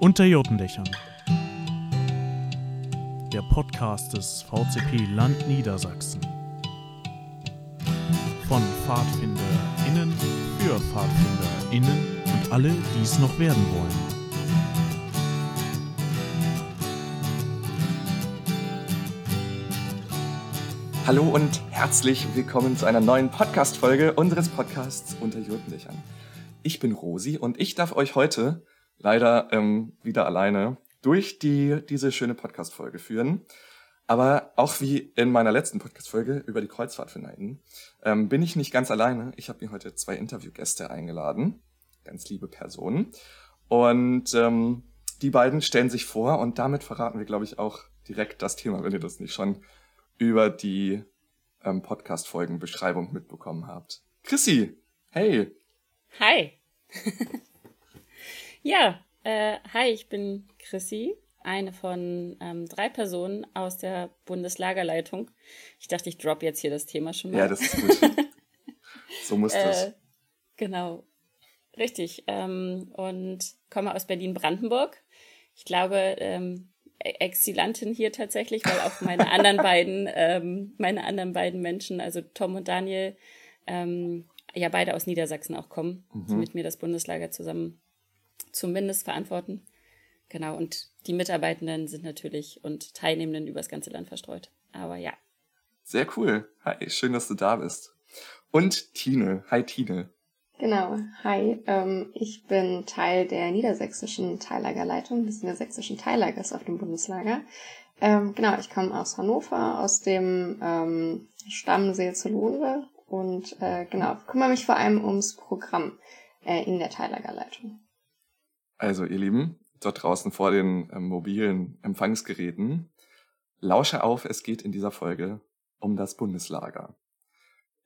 Unter Jotendächern. Der Podcast des VCP Land Niedersachsen. Von PfadfinderInnen für PfadfinderInnen und alle, die es noch werden wollen. Hallo und herzlich willkommen zu einer neuen Podcast-Folge unseres Podcasts Unter Jotendächern. Ich bin Rosi und ich darf euch heute leider ähm, wieder alleine durch die, diese schöne Podcast-Folge führen. Aber auch wie in meiner letzten Podcast-Folge über die Kreuzfahrtfinalten ähm, bin ich nicht ganz alleine. Ich habe mir heute zwei Interviewgäste eingeladen, ganz liebe Personen. Und ähm, die beiden stellen sich vor und damit verraten wir, glaube ich, auch direkt das Thema, wenn ihr das nicht schon über die ähm, Podcast-Folgen-Beschreibung mitbekommen habt. Chrissy, hey. Hi. ja, äh, hi, ich bin Chrissy, eine von ähm, drei Personen aus der Bundeslagerleitung. Ich dachte, ich drop jetzt hier das Thema schon mal. Ja, das ist gut. so muss das. Äh, genau. Richtig. Ähm, und komme aus Berlin-Brandenburg. Ich glaube, ähm, Exilantin hier tatsächlich, weil auch meine anderen beiden, ähm, meine anderen beiden Menschen, also Tom und Daniel, ähm, ja beide aus Niedersachsen auch kommen, mhm. mit mir das Bundeslager zusammen zumindest verantworten. Genau, und die Mitarbeitenden sind natürlich und Teilnehmenden übers ganze Land verstreut. Aber ja. Sehr cool. Hi, schön, dass du da bist. Und Tine. Hi, Tine. Genau, hi. Ähm, ich bin Teil der niedersächsischen Teillagerleitung des niedersächsischen Teillagers auf dem Bundeslager. Ähm, genau, ich komme aus Hannover, aus dem ähm, Stamm Seelzelode und äh, genau, kümmere mich vor allem ums Programm äh, in der Teillagerleitung. Also ihr Lieben, dort draußen vor den ähm, mobilen Empfangsgeräten, lausche auf, es geht in dieser Folge um das Bundeslager.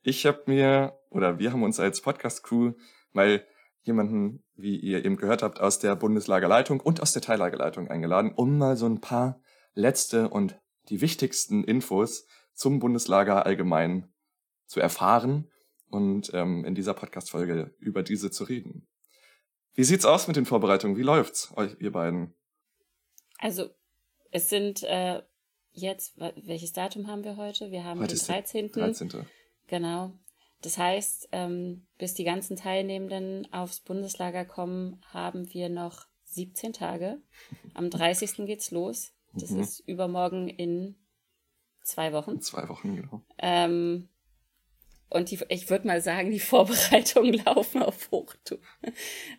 Ich habe mir, oder wir haben uns als Podcast-Crew mal jemanden, wie ihr eben gehört habt, aus der Bundeslagerleitung und aus der Teillagerleitung eingeladen, um mal so ein paar letzte und die wichtigsten Infos zum Bundeslager allgemein zu erfahren und ähm, in dieser Podcast-Folge über diese zu reden. Wie sieht's aus mit den Vorbereitungen? Wie läuft's euch, ihr beiden? Also, es sind äh, jetzt, welches Datum haben wir heute? Wir haben heute den 13. 13. Genau. Das heißt, ähm, bis die ganzen Teilnehmenden aufs Bundeslager kommen, haben wir noch 17 Tage. Am 30. geht's los. Das mhm. ist übermorgen in zwei Wochen. Zwei Wochen, genau. Ähm, und die, ich würde mal sagen, die Vorbereitungen laufen auf Hochtour.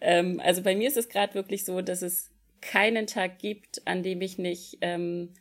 ähm, also bei mir ist es gerade wirklich so, dass es keinen Tag gibt, an dem ich nicht ähm,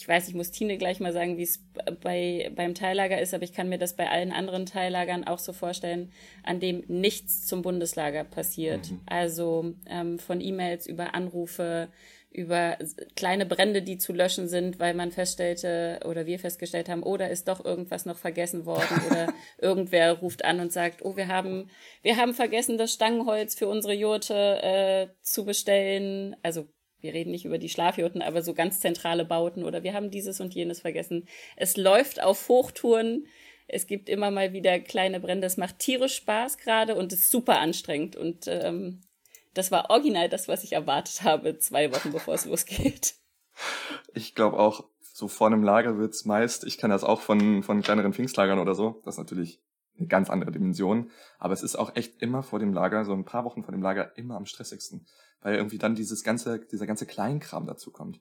ich weiß, ich muss Tine gleich mal sagen, wie es bei, beim Teillager ist, aber ich kann mir das bei allen anderen Teillagern auch so vorstellen, an dem nichts zum Bundeslager passiert. Mhm. Also ähm, von E-Mails über Anrufe, über kleine Brände, die zu löschen sind, weil man feststellte oder wir festgestellt haben, oder oh, ist doch irgendwas noch vergessen worden oder irgendwer ruft an und sagt, oh, wir haben, wir haben vergessen, das Stangenholz für unsere Jurte äh, zu bestellen. Also wir reden nicht über die Schlafjurten, aber so ganz zentrale Bauten oder wir haben dieses und jenes vergessen. Es läuft auf Hochtouren. Es gibt immer mal wieder kleine Brände. Es macht tierisch Spaß gerade und ist super anstrengend. Und ähm, das war original das, was ich erwartet habe, zwei Wochen bevor es losgeht. Ich glaube auch, so vor einem Lager wird's meist, ich kann das auch von, von kleineren Pfingstlagern oder so, das ist natürlich eine ganz andere Dimension, aber es ist auch echt immer vor dem Lager, so ein paar Wochen vor dem Lager, immer am stressigsten weil irgendwie dann dieses ganze, dieser ganze Kleinkram dazu kommt.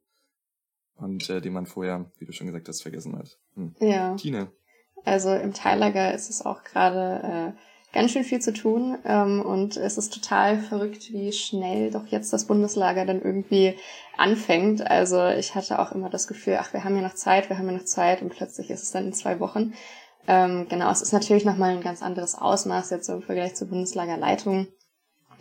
Und äh, den man vorher, wie du schon gesagt hast, vergessen hat. Hm. Ja. Tine. Also im Teillager ist es auch gerade äh, ganz schön viel zu tun ähm, und es ist total verrückt, wie schnell doch jetzt das Bundeslager dann irgendwie anfängt. Also ich hatte auch immer das Gefühl, ach, wir haben ja noch Zeit, wir haben ja noch Zeit und plötzlich ist es dann in zwei Wochen. Ähm, genau, es ist natürlich nochmal ein ganz anderes Ausmaß jetzt im Vergleich zur Bundeslagerleitung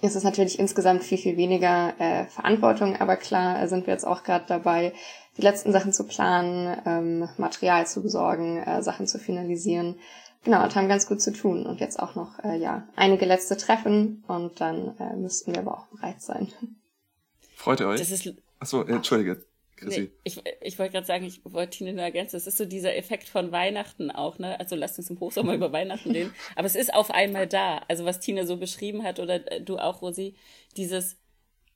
ist es natürlich insgesamt viel, viel weniger äh, Verantwortung, aber klar sind wir jetzt auch gerade dabei, die letzten Sachen zu planen, ähm, Material zu besorgen, äh, Sachen zu finalisieren. Genau, und haben ganz gut zu tun. Und jetzt auch noch, äh, ja, einige letzte Treffen und dann äh, müssten wir aber auch bereit sein. Freut ihr euch? Das ist, Achso, entschuldige. Chrissy. Nee, ich ich wollte gerade sagen, ich wollte Tine nur ergänzen, es ist so dieser Effekt von Weihnachten auch, ne? Also lasst uns im Hochsommer über Weihnachten reden. Aber es ist auf einmal da. Also was Tine so beschrieben hat oder äh, du auch, Rosi, dieses,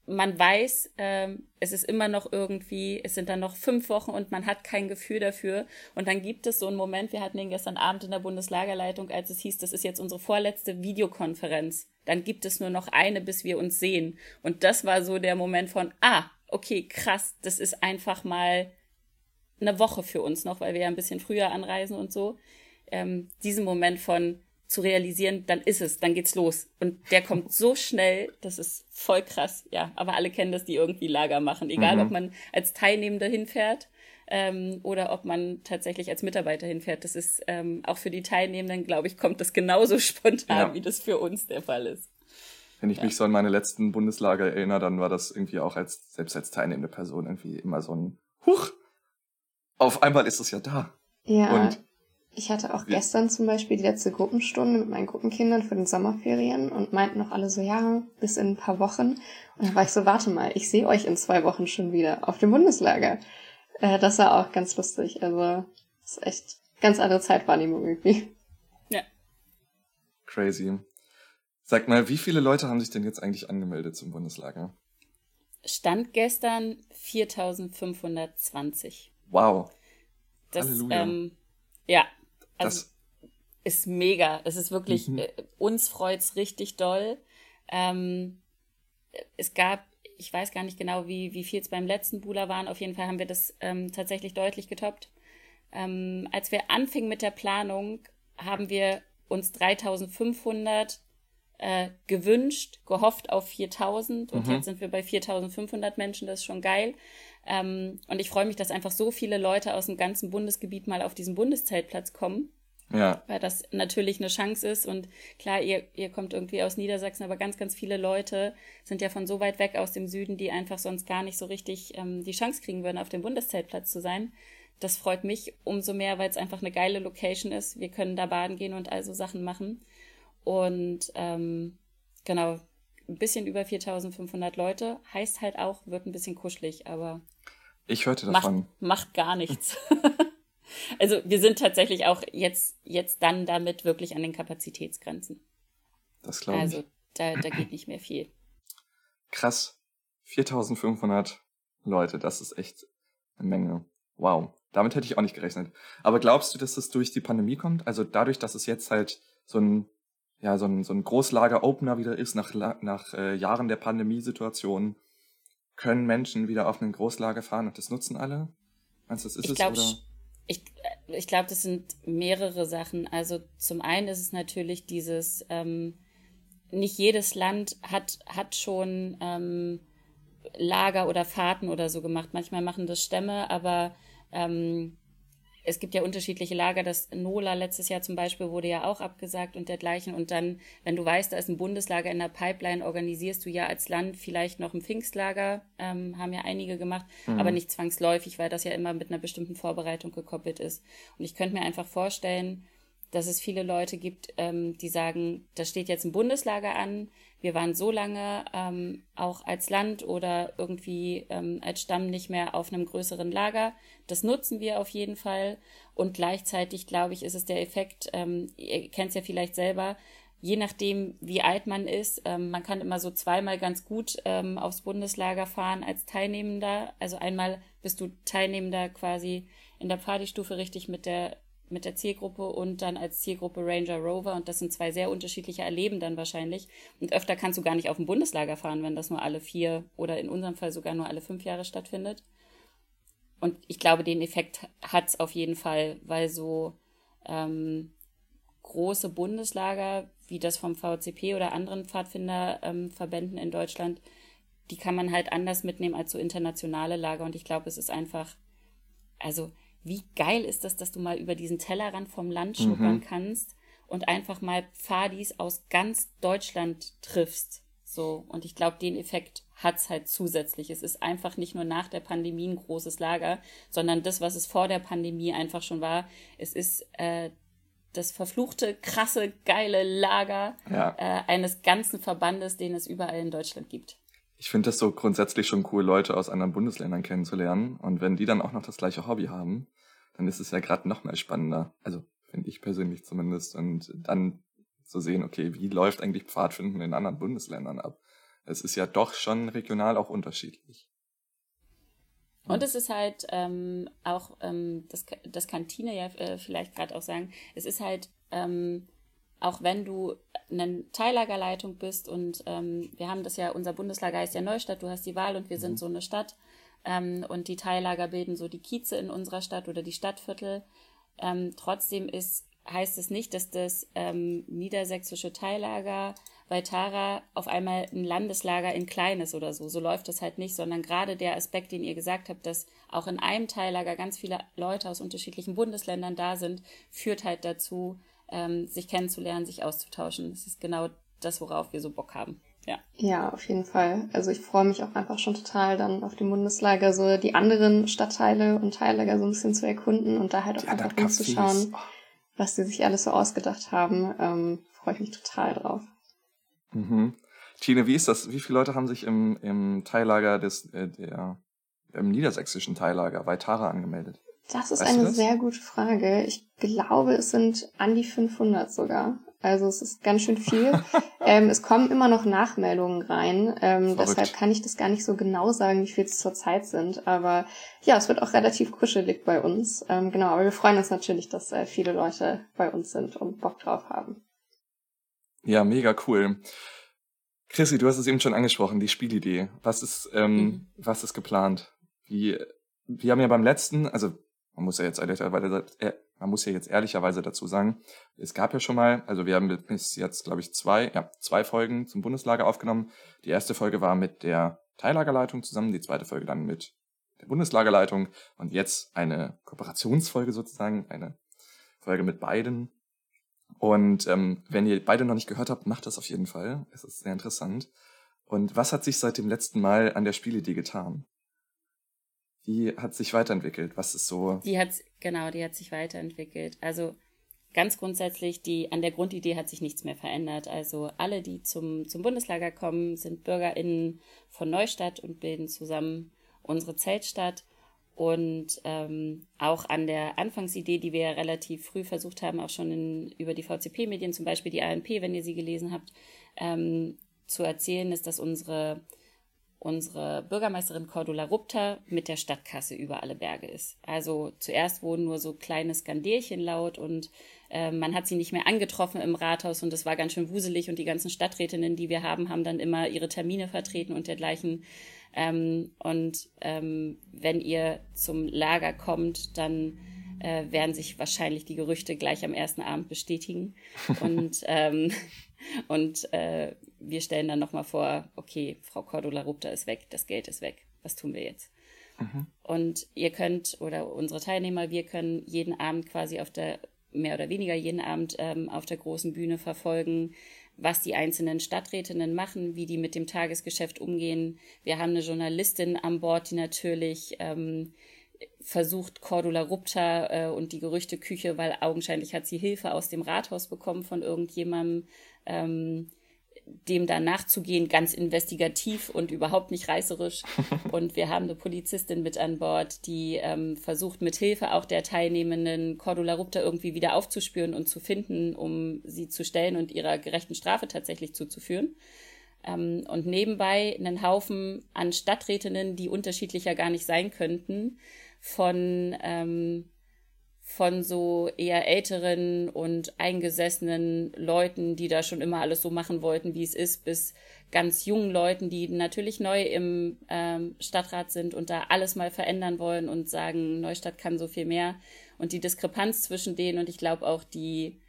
man weiß, ähm, es ist immer noch irgendwie, es sind dann noch fünf Wochen und man hat kein Gefühl dafür. Und dann gibt es so einen Moment, wir hatten ihn gestern Abend in der Bundeslagerleitung, als es hieß, das ist jetzt unsere vorletzte Videokonferenz. Dann gibt es nur noch eine, bis wir uns sehen. Und das war so der Moment von, ah, okay, krass, das ist einfach mal eine Woche für uns noch, weil wir ja ein bisschen früher anreisen und so. Ähm, diesen Moment von, zu realisieren, dann ist es, dann geht's los. Und der kommt so schnell, das ist voll krass, ja. Aber alle kennen das, die irgendwie Lager machen. Egal, mhm. ob man als Teilnehmender hinfährt ähm, oder ob man tatsächlich als Mitarbeiter hinfährt. Das ist ähm, auch für die Teilnehmenden, glaube ich, kommt das genauso spontan, ja. wie das für uns der Fall ist. Wenn ich ja. mich so an meine letzten Bundeslager erinnere, dann war das irgendwie auch als, selbst als teilnehmende Person irgendwie immer so ein Huch, auf einmal ist es ja da. Ja. Und ich hatte auch ja. gestern zum Beispiel die letzte Gruppenstunde mit meinen Gruppenkindern für den Sommerferien und meinten noch alle so, ja, bis in ein paar Wochen. Und dann war ich so, warte mal, ich sehe euch in zwei Wochen schon wieder auf dem Bundeslager. Äh, das war auch ganz lustig. Also, das ist echt ganz andere Zeitwahrnehmung irgendwie. Ja. Crazy. Sag mal, wie viele Leute haben sich denn jetzt eigentlich angemeldet zum Bundeslager? Stand gestern 4520. Wow. Das, Halleluja. Ähm, ja, also das ist mega. Es ist wirklich, mhm. äh, uns freut's richtig doll. Ähm, es gab, ich weiß gar nicht genau, wie, wie viel es beim letzten Bula waren. Auf jeden Fall haben wir das ähm, tatsächlich deutlich getoppt. Ähm, als wir anfingen mit der Planung, haben wir uns 3500 äh, gewünscht, gehofft auf 4000 und mhm. jetzt sind wir bei 4500 Menschen, das ist schon geil. Ähm, und ich freue mich, dass einfach so viele Leute aus dem ganzen Bundesgebiet mal auf diesen Bundeszeltplatz kommen. Ja. Weil das natürlich eine Chance ist. Und klar, ihr, ihr kommt irgendwie aus Niedersachsen, aber ganz, ganz viele Leute sind ja von so weit weg aus dem Süden, die einfach sonst gar nicht so richtig ähm, die Chance kriegen würden, auf dem Bundeszeltplatz zu sein. Das freut mich umso mehr, weil es einfach eine geile Location ist. Wir können da baden gehen und all so Sachen machen. Und ähm, genau, ein bisschen über 4500 Leute. Heißt halt auch, wird ein bisschen kuschelig, aber. Ich hörte davon. Macht, macht gar nichts. also wir sind tatsächlich auch jetzt, jetzt dann damit wirklich an den Kapazitätsgrenzen. Das glaube ich. Also da, da geht nicht mehr viel. Krass. 4500 Leute, das ist echt eine Menge. Wow. Damit hätte ich auch nicht gerechnet. Aber glaubst du, dass das durch die Pandemie kommt? Also dadurch, dass es jetzt halt so ein ja, so ein, so ein Großlager-Opener wieder ist nach, nach äh, Jahren der Pandemiesituation, können Menschen wieder auf ein Großlager fahren und das nutzen alle? Meinst du, das ist ich glaub, es? Oder? Ich, äh, ich glaube, das sind mehrere Sachen. Also zum einen ist es natürlich dieses, ähm, nicht jedes Land hat, hat schon ähm, Lager oder Fahrten oder so gemacht. Manchmal machen das Stämme, aber ähm, es gibt ja unterschiedliche Lager. Das NOLA letztes Jahr zum Beispiel wurde ja auch abgesagt und dergleichen. Und dann, wenn du weißt, da ist ein Bundeslager in der Pipeline, organisierst du ja als Land vielleicht noch ein Pfingstlager, ähm, haben ja einige gemacht, mhm. aber nicht zwangsläufig, weil das ja immer mit einer bestimmten Vorbereitung gekoppelt ist. Und ich könnte mir einfach vorstellen, dass es viele Leute gibt, ähm, die sagen, da steht jetzt ein Bundeslager an, wir waren so lange ähm, auch als Land oder irgendwie ähm, als Stamm nicht mehr auf einem größeren Lager. Das nutzen wir auf jeden Fall. Und gleichzeitig, glaube ich, ist es der Effekt, ähm, ihr kennt es ja vielleicht selber, je nachdem, wie alt man ist, ähm, man kann immer so zweimal ganz gut ähm, aufs Bundeslager fahren als Teilnehmender. Also einmal bist du Teilnehmender quasi in der Pfadistufe richtig mit der mit der Zielgruppe und dann als Zielgruppe Ranger Rover. Und das sind zwei sehr unterschiedliche Erleben dann wahrscheinlich. Und öfter kannst du gar nicht auf ein Bundeslager fahren, wenn das nur alle vier oder in unserem Fall sogar nur alle fünf Jahre stattfindet. Und ich glaube, den Effekt hat's auf jeden Fall, weil so ähm, große Bundeslager wie das vom VCP oder anderen Pfadfinderverbänden ähm, in Deutschland, die kann man halt anders mitnehmen als so internationale Lager. Und ich glaube, es ist einfach, also wie geil ist das, dass du mal über diesen Tellerrand vom Land schnuppern mhm. kannst und einfach mal Pfadis aus ganz Deutschland triffst. So, und ich glaube, den Effekt hat's halt zusätzlich. Es ist einfach nicht nur nach der Pandemie ein großes Lager, sondern das, was es vor der Pandemie einfach schon war. Es ist äh, das verfluchte, krasse, geile Lager ja. äh, eines ganzen Verbandes, den es überall in Deutschland gibt ich finde das so grundsätzlich schon cool, Leute aus anderen Bundesländern kennenzulernen. Und wenn die dann auch noch das gleiche Hobby haben, dann ist es ja gerade noch mehr spannender. Also finde ich persönlich zumindest. Und dann zu sehen, okay, wie läuft eigentlich Pfadfinden in anderen Bundesländern ab? es ist ja doch schon regional auch unterschiedlich. Und es ist halt ähm, auch, ähm, das, das kann Tina ja äh, vielleicht gerade auch sagen, es ist halt, ähm, auch wenn du eine Teillagerleitung bist und ähm, wir haben das ja, unser Bundeslager heißt ja Neustadt, du hast die Wahl und wir mhm. sind so eine Stadt ähm, und die Teillager bilden so die Kieze in unserer Stadt oder die Stadtviertel. Ähm, trotzdem ist, heißt es nicht, dass das ähm, niedersächsische Teillager bei Tara auf einmal ein Landeslager in Kleines oder so. So läuft das halt nicht, sondern gerade der Aspekt, den ihr gesagt habt, dass auch in einem Teillager ganz viele Leute aus unterschiedlichen Bundesländern da sind, führt halt dazu, ähm, sich kennenzulernen, sich auszutauschen. Das ist genau das, worauf wir so Bock haben. Ja. ja, auf jeden Fall. Also ich freue mich auch einfach schon total dann auf dem Bundeslager so die anderen Stadtteile und Teillager so ein bisschen zu erkunden und da halt auch ja, einfach hinzuschauen, was sie sich alles so ausgedacht haben. Ähm, freue ich mich total drauf. Mhm. Tine, wie ist das? Wie viele Leute haben sich im, im Teillager des, äh, der, im niedersächsischen Teillager Weitara angemeldet? Das ist weißt eine sehr gute Frage. Ich glaube, es sind an die 500 sogar. Also es ist ganz schön viel. ähm, es kommen immer noch Nachmeldungen rein. Ähm, deshalb kann ich das gar nicht so genau sagen, wie viel es zurzeit sind. Aber ja, es wird auch relativ kuschelig bei uns. Ähm, genau, aber wir freuen uns natürlich, dass äh, viele Leute bei uns sind und Bock drauf haben. Ja, mega cool. Chrissy, du hast es eben schon angesprochen, die Spielidee. Was ist, ähm, mhm. was ist geplant? Wie, wir haben ja beim letzten, also man muss ja jetzt ehrlicherweise, äh, man muss ja jetzt ehrlicherweise dazu sagen, es gab ja schon mal, also wir haben bis jetzt, glaube ich, zwei, ja, zwei Folgen zum Bundeslager aufgenommen. Die erste Folge war mit der Teillagerleitung zusammen, die zweite Folge dann mit der Bundeslagerleitung und jetzt eine Kooperationsfolge sozusagen, eine Folge mit beiden und ähm, wenn ihr beide noch nicht gehört habt, macht das auf jeden Fall. Es ist sehr interessant. Und was hat sich seit dem letzten Mal an der Spielidee getan? Wie hat sich weiterentwickelt? Was ist so? Die hat genau, die hat sich weiterentwickelt. Also ganz grundsätzlich die an der Grundidee hat sich nichts mehr verändert. Also alle, die zum zum Bundeslager kommen, sind BürgerInnen von Neustadt und bilden zusammen unsere Zeltstadt. Und ähm, auch an der Anfangsidee, die wir ja relativ früh versucht haben, auch schon in, über die VCP-Medien, zum Beispiel die ANP, wenn ihr sie gelesen habt, ähm, zu erzählen, ist, dass unsere, unsere Bürgermeisterin Cordula Rupta mit der Stadtkasse über alle Berge ist. Also zuerst wurden nur so kleine Skandierchen laut und äh, man hat sie nicht mehr angetroffen im Rathaus und es war ganz schön wuselig und die ganzen Stadträtinnen, die wir haben, haben dann immer ihre Termine vertreten und dergleichen. Ähm, und ähm, wenn ihr zum Lager kommt, dann äh, werden sich wahrscheinlich die Gerüchte gleich am ersten Abend bestätigen. und ähm, und äh, wir stellen dann nochmal vor, okay, Frau Cordula Rupta ist weg, das Geld ist weg. Was tun wir jetzt? Mhm. Und ihr könnt, oder unsere Teilnehmer, wir können jeden Abend quasi auf der, mehr oder weniger jeden Abend ähm, auf der großen Bühne verfolgen, was die einzelnen Stadträtinnen machen, wie die mit dem Tagesgeschäft umgehen. Wir haben eine Journalistin an Bord, die natürlich ähm, versucht, Cordula Rupta äh, und die Gerüchteküche, weil augenscheinlich hat sie Hilfe aus dem Rathaus bekommen von irgendjemandem, ähm, dem da nachzugehen, ganz investigativ und überhaupt nicht reißerisch. Und wir haben eine Polizistin mit an Bord, die ähm, versucht, mit Hilfe auch der Teilnehmenden Cordula Rupta irgendwie wieder aufzuspüren und zu finden, um sie zu stellen und ihrer gerechten Strafe tatsächlich zuzuführen. Ähm, und nebenbei einen Haufen an Stadträtinnen, die unterschiedlicher gar nicht sein könnten, von ähm, von so eher älteren und eingesessenen Leuten, die da schon immer alles so machen wollten, wie es ist, bis ganz jungen Leuten, die natürlich neu im ähm, Stadtrat sind und da alles mal verändern wollen und sagen, Neustadt kann so viel mehr. Und die Diskrepanz zwischen denen und ich glaube auch die,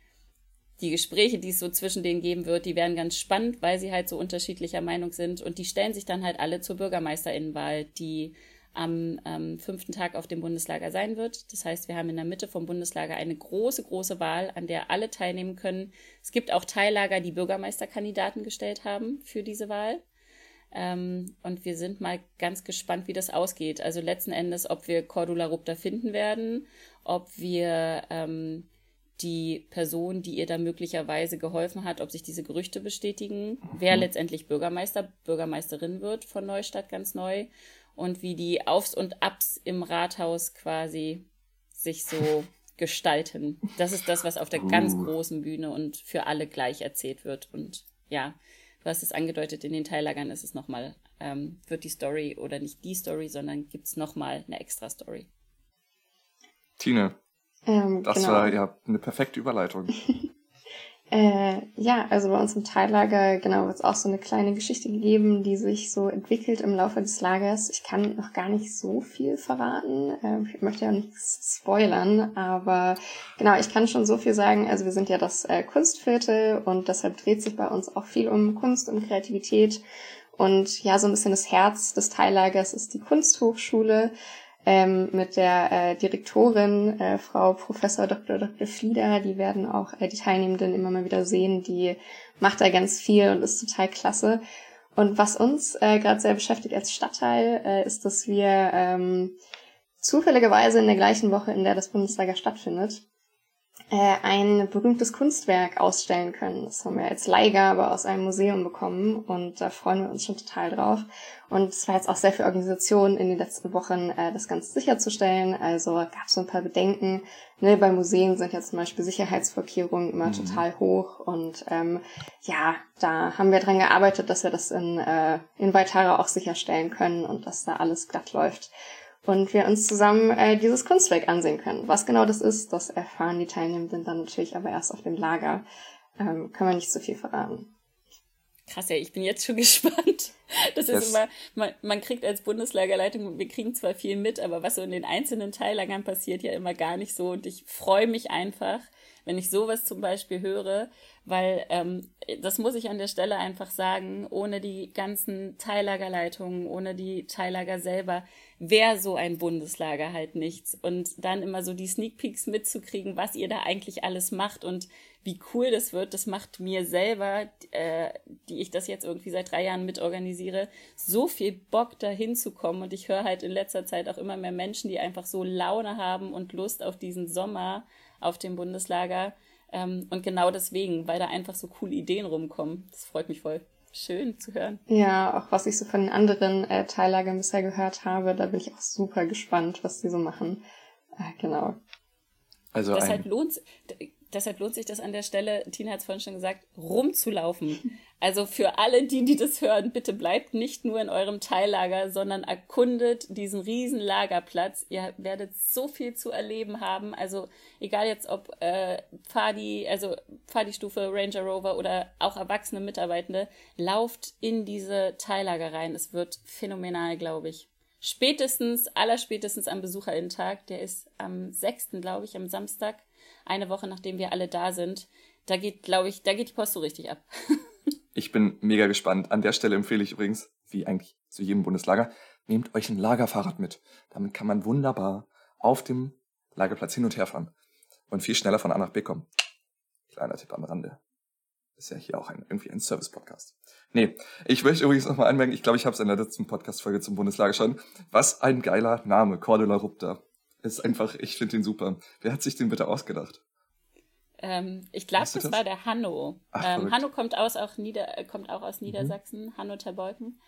die Gespräche, die es so zwischen denen geben wird, die werden ganz spannend, weil sie halt so unterschiedlicher Meinung sind. Und die stellen sich dann halt alle zur Bürgermeisterinnenwahl, die am ähm, fünften Tag auf dem Bundeslager sein wird. Das heißt, wir haben in der Mitte vom Bundeslager eine große, große Wahl, an der alle teilnehmen können. Es gibt auch Teillager, die Bürgermeisterkandidaten gestellt haben für diese Wahl. Ähm, und wir sind mal ganz gespannt, wie das ausgeht. Also letzten Endes, ob wir Cordula Rupta finden werden, ob wir ähm, die Person, die ihr da möglicherweise geholfen hat, ob sich diese Gerüchte bestätigen, wer mhm. letztendlich Bürgermeister, Bürgermeisterin wird von Neustadt ganz neu und wie die Aufs und Abs im Rathaus quasi sich so gestalten. Das ist das, was auf der uh. ganz großen Bühne und für alle gleich erzählt wird. Und ja, du hast es angedeutet, in den Teillagern ist es nochmal, ähm, wird die Story oder nicht die Story, sondern gibt es nochmal eine extra Story. Tine, ähm, das genau. war ja eine perfekte Überleitung. Äh, ja, also bei uns im Teillager, genau, wird es auch so eine kleine Geschichte gegeben, die sich so entwickelt im Laufe des Lagers. Ich kann noch gar nicht so viel verraten. Äh, ich möchte ja nichts spoilern, aber genau, ich kann schon so viel sagen. Also wir sind ja das äh, Kunstviertel und deshalb dreht sich bei uns auch viel um Kunst und Kreativität. Und ja, so ein bisschen das Herz des Teillagers ist die Kunsthochschule ähm, mit der äh, Direktorin, äh, Frau Professor Dr. Dr. Flieder. Die werden auch äh, die Teilnehmenden immer mal wieder sehen. Die macht da ganz viel und ist total klasse. Und was uns äh, gerade sehr beschäftigt als Stadtteil, äh, ist, dass wir ähm, zufälligerweise in der gleichen Woche, in der das Bundeslager stattfindet, äh, ein berühmtes Kunstwerk ausstellen können. Das haben wir als Leihgabe aus einem Museum bekommen und da freuen wir uns schon total drauf. Und es war jetzt auch sehr viel Organisation in den letzten Wochen, äh, das Ganze sicherzustellen. Also gab es so ein paar Bedenken. Ne, bei Museen sind ja zum Beispiel Sicherheitsvorkehrungen immer mhm. total hoch. Und ähm, ja, da haben wir dran gearbeitet, dass wir das in, äh, in Weitara auch sicherstellen können und dass da alles glatt läuft und wir uns zusammen äh, dieses Kunstwerk ansehen können. Was genau das ist, das erfahren die Teilnehmenden dann natürlich aber erst auf dem Lager. Ähm, können wir nicht so viel verraten. Krass, ja, ich bin jetzt schon gespannt. Das ist yes. immer, man, man kriegt als Bundeslagerleitung, wir kriegen zwar viel mit, aber was so in den einzelnen Teillagern passiert, ja immer gar nicht so. Und ich freue mich einfach, wenn ich sowas zum Beispiel höre, weil ähm, das muss ich an der Stelle einfach sagen, ohne die ganzen Teillagerleitungen, ohne die Teillager selber, wäre so ein Bundeslager halt nichts. Und dann immer so die Sneak Peeks mitzukriegen, was ihr da eigentlich alles macht und wie cool das wird, das macht mir selber, äh, die ich das jetzt irgendwie seit drei Jahren mitorganisiere, so viel Bock da hinzukommen. Und ich höre halt in letzter Zeit auch immer mehr Menschen, die einfach so Laune haben und Lust auf diesen Sommer auf dem Bundeslager. Ähm, und genau deswegen, weil da einfach so coole Ideen rumkommen. Das freut mich voll. Schön zu hören. Ja, auch was ich so von den anderen äh, Teillagern bisher gehört habe, da bin ich auch super gespannt, was die so machen. Äh, genau. Also deshalb lohnt deshalb lohnt sich das an der Stelle, Tina hat es vorhin schon gesagt, rumzulaufen. Also für alle, die, die das hören, bitte bleibt nicht nur in eurem Teillager, sondern erkundet diesen riesen Lagerplatz. Ihr werdet so viel zu erleben haben. Also egal jetzt ob äh, Pfadi, also Pfadi-Stufe, Ranger Rover oder auch erwachsene Mitarbeitende, lauft in diese Teillager rein. Es wird phänomenal, glaube ich. Spätestens, allerspätestens am Besucherinnentag, der ist am 6., glaube ich, am Samstag eine Woche nachdem wir alle da sind. Da geht, glaube ich, da geht die Post so richtig ab. ich bin mega gespannt. An der Stelle empfehle ich übrigens, wie eigentlich zu jedem Bundeslager, nehmt euch ein Lagerfahrrad mit. Damit kann man wunderbar auf dem Lagerplatz hin und her fahren und viel schneller von A nach B kommen. Kleiner Tipp am Rande. Ist ja hier auch ein, irgendwie ein Service-Podcast. Nee, ich möchte übrigens nochmal anmerken, ich glaube, ich habe es in der letzten Podcast-Folge zum Bundeslager schon. Was ein geiler Name, Cordula Rupta. Ist einfach, ich finde ihn super. Wer hat sich den bitte ausgedacht? Ähm, ich glaube, das, das, war der Hanno. Ach, ähm, Hanno kommt, aus auch Nieder äh, kommt auch aus mhm. Niedersachsen, mhm. Hanno Terbeuken.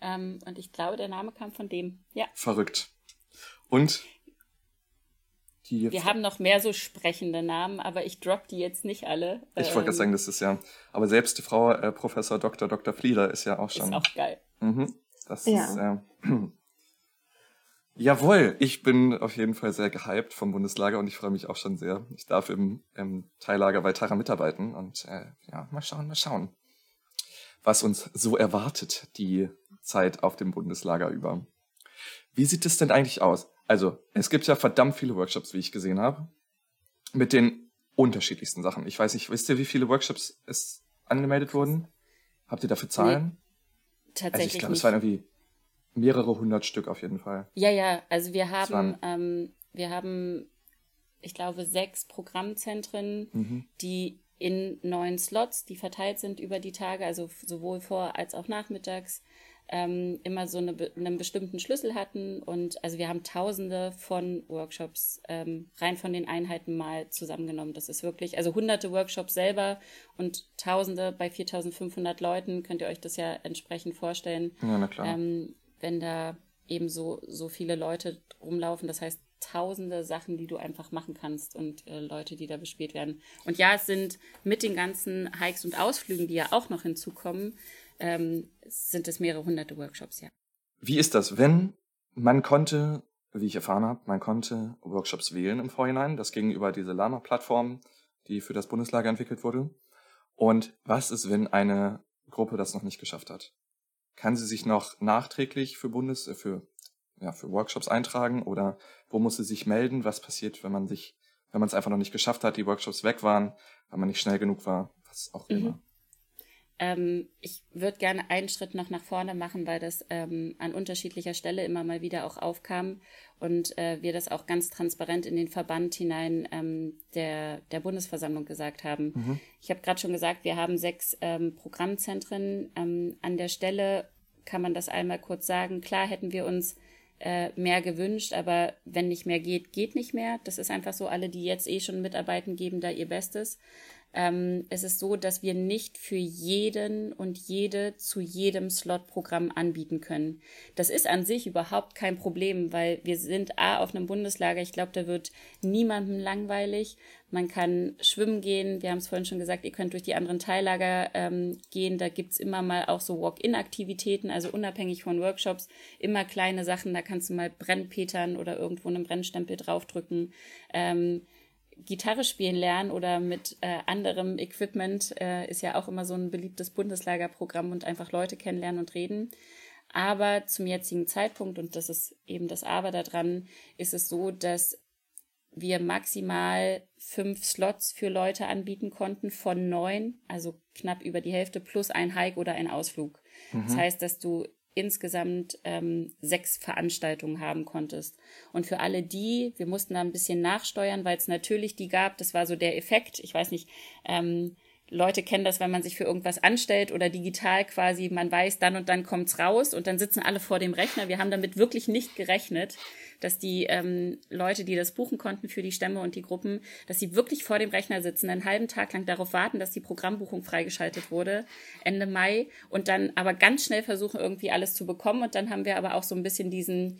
Ähm, und ich glaube, der Name kam von dem. Ja. Verrückt. Und die Wir haben noch mehr so sprechende Namen, aber ich drop die jetzt nicht alle. Ich wollte gerade sagen, ähm, das ist ja. Aber selbst die Frau äh, Professor Dr. Dr. Flieder ist ja auch schon. Ist auch geil. Mhm. Das ja. ist. Äh, Jawohl, ich bin auf jeden Fall sehr gehypt vom Bundeslager und ich freue mich auch schon sehr. Ich darf im, im Teillager bei Tara mitarbeiten und äh, ja, mal schauen, mal schauen, was uns so erwartet, die Zeit auf dem Bundeslager über. Wie sieht es denn eigentlich aus? Also, es gibt ja verdammt viele Workshops, wie ich gesehen habe, mit den unterschiedlichsten Sachen. Ich weiß nicht, wisst ihr, wie viele Workshops es angemeldet wurden? Habt ihr dafür Zahlen? Nee, tatsächlich. Also ich glaube, es waren irgendwie mehrere hundert Stück auf jeden Fall. Ja, ja, also wir haben, ähm, wir haben, ich glaube, sechs Programmzentren, mhm. die in neun Slots, die verteilt sind über die Tage, also sowohl vor als auch nachmittags, ähm, immer so eine, einen bestimmten Schlüssel hatten. Und also wir haben tausende von Workshops ähm, rein von den Einheiten mal zusammengenommen. Das ist wirklich, also hunderte Workshops selber und tausende bei 4500 Leuten, könnt ihr euch das ja entsprechend vorstellen. Ja, na klar. Ähm, wenn da eben so, so viele Leute rumlaufen. Das heißt, tausende Sachen, die du einfach machen kannst und äh, Leute, die da bespielt werden. Und ja, es sind mit den ganzen Hikes und Ausflügen, die ja auch noch hinzukommen, ähm, sind es mehrere hunderte Workshops, ja. Wie ist das, wenn man konnte, wie ich erfahren habe, man konnte Workshops wählen im Vorhinein, das ging über diese Lama-Plattform, die für das Bundeslager entwickelt wurde. Und was ist, wenn eine Gruppe das noch nicht geschafft hat? Kann sie sich noch nachträglich für Bundes, äh, für, ja, für Workshops eintragen oder wo muss sie sich melden? Was passiert, wenn man sich, wenn man es einfach noch nicht geschafft hat, die Workshops weg waren, weil man nicht schnell genug war, was auch mhm. immer? Ähm, ich würde gerne einen Schritt noch nach vorne machen, weil das ähm, an unterschiedlicher Stelle immer mal wieder auch aufkam und äh, wir das auch ganz transparent in den Verband hinein ähm, der, der Bundesversammlung gesagt haben. Mhm. Ich habe gerade schon gesagt, wir haben sechs ähm, Programmzentren. Ähm, an der Stelle kann man das einmal kurz sagen. Klar hätten wir uns äh, mehr gewünscht, aber wenn nicht mehr geht, geht nicht mehr. Das ist einfach so, alle, die jetzt eh schon mitarbeiten, geben da ihr Bestes. Ähm, es ist so, dass wir nicht für jeden und jede zu jedem Slot-Programm anbieten können. Das ist an sich überhaupt kein Problem, weil wir sind A auf einem Bundeslager. Ich glaube, da wird niemandem langweilig. Man kann schwimmen gehen. Wir haben es vorhin schon gesagt, ihr könnt durch die anderen Teillager ähm, gehen. Da gibt's immer mal auch so Walk-in-Aktivitäten, also unabhängig von Workshops, immer kleine Sachen. Da kannst du mal Brennpetern oder irgendwo einen Brennstempel draufdrücken. Ähm, Gitarre spielen lernen oder mit äh, anderem Equipment äh, ist ja auch immer so ein beliebtes Bundeslagerprogramm und einfach Leute kennenlernen und reden. Aber zum jetzigen Zeitpunkt, und das ist eben das Aber daran, ist es so, dass wir maximal fünf Slots für Leute anbieten konnten von neun, also knapp über die Hälfte, plus ein Hike oder ein Ausflug. Mhm. Das heißt, dass du insgesamt ähm, sechs Veranstaltungen haben konntest. Und für alle die, wir mussten da ein bisschen nachsteuern, weil es natürlich die gab, das war so der Effekt, ich weiß nicht, ähm, Leute kennen das, wenn man sich für irgendwas anstellt oder digital quasi, man weiß, dann und dann kommt's raus und dann sitzen alle vor dem Rechner. Wir haben damit wirklich nicht gerechnet, dass die ähm, Leute, die das buchen konnten für die Stämme und die Gruppen, dass sie wirklich vor dem Rechner sitzen, einen halben Tag lang darauf warten, dass die Programmbuchung freigeschaltet wurde, Ende Mai, und dann aber ganz schnell versuchen, irgendwie alles zu bekommen. Und dann haben wir aber auch so ein bisschen diesen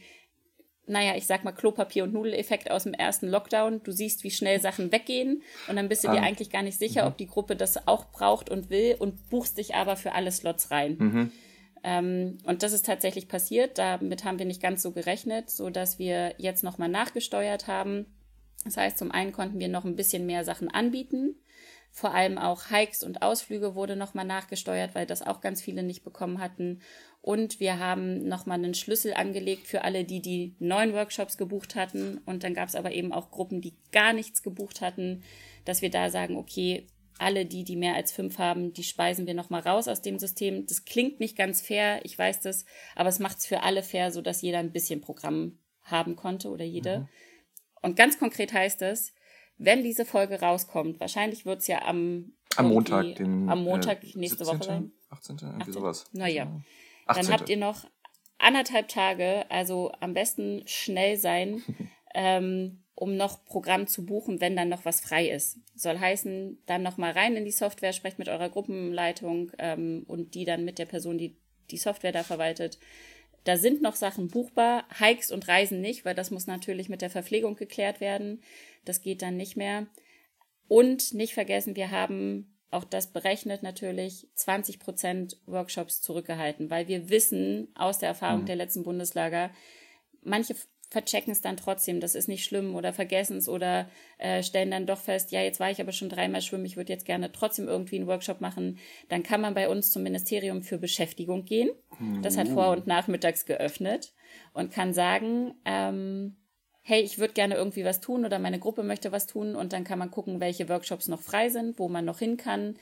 naja, ich sag mal Klopapier- und Nudeleffekt aus dem ersten Lockdown. Du siehst, wie schnell Sachen weggehen und dann bist du ah. dir eigentlich gar nicht sicher, mhm. ob die Gruppe das auch braucht und will und buchst dich aber für alle Slots rein. Mhm. Ähm, und das ist tatsächlich passiert. Damit haben wir nicht ganz so gerechnet, so dass wir jetzt nochmal nachgesteuert haben. Das heißt, zum einen konnten wir noch ein bisschen mehr Sachen anbieten. Vor allem auch Hikes und Ausflüge wurde nochmal nachgesteuert, weil das auch ganz viele nicht bekommen hatten. Und wir haben nochmal einen Schlüssel angelegt für alle, die die neuen Workshops gebucht hatten. Und dann gab es aber eben auch Gruppen, die gar nichts gebucht hatten, dass wir da sagen, okay, alle die, die mehr als fünf haben, die speisen wir nochmal raus aus dem System. Das klingt nicht ganz fair, ich weiß das, aber es macht es für alle fair, so dass jeder ein bisschen Programm haben konnte oder jede. Mhm. Und ganz konkret heißt es, wenn diese Folge rauskommt, wahrscheinlich wird es ja am, am Montag, den, am Montag äh, nächste 17. Woche sein. 18. Irgendwie 18. sowas. Naja. 18. Dann habt ihr noch anderthalb Tage, also am besten schnell sein, ähm, um noch Programm zu buchen, wenn dann noch was frei ist. Soll heißen, dann noch mal rein in die Software, sprecht mit eurer Gruppenleitung ähm, und die dann mit der Person, die die Software da verwaltet. Da sind noch Sachen buchbar, Hikes und Reisen nicht, weil das muss natürlich mit der Verpflegung geklärt werden. Das geht dann nicht mehr. Und nicht vergessen, wir haben auch das berechnet natürlich 20 Prozent Workshops zurückgehalten, weil wir wissen aus der Erfahrung mhm. der letzten Bundeslager, manche verchecken es dann trotzdem, das ist nicht schlimm oder vergessen es oder äh, stellen dann doch fest, ja, jetzt war ich aber schon dreimal schwimmen, ich würde jetzt gerne trotzdem irgendwie einen Workshop machen, dann kann man bei uns zum Ministerium für Beschäftigung gehen. Das hat vor- und nachmittags geöffnet und kann sagen, ähm, hey, ich würde gerne irgendwie was tun oder meine Gruppe möchte was tun und dann kann man gucken, welche Workshops noch frei sind, wo man noch hin kann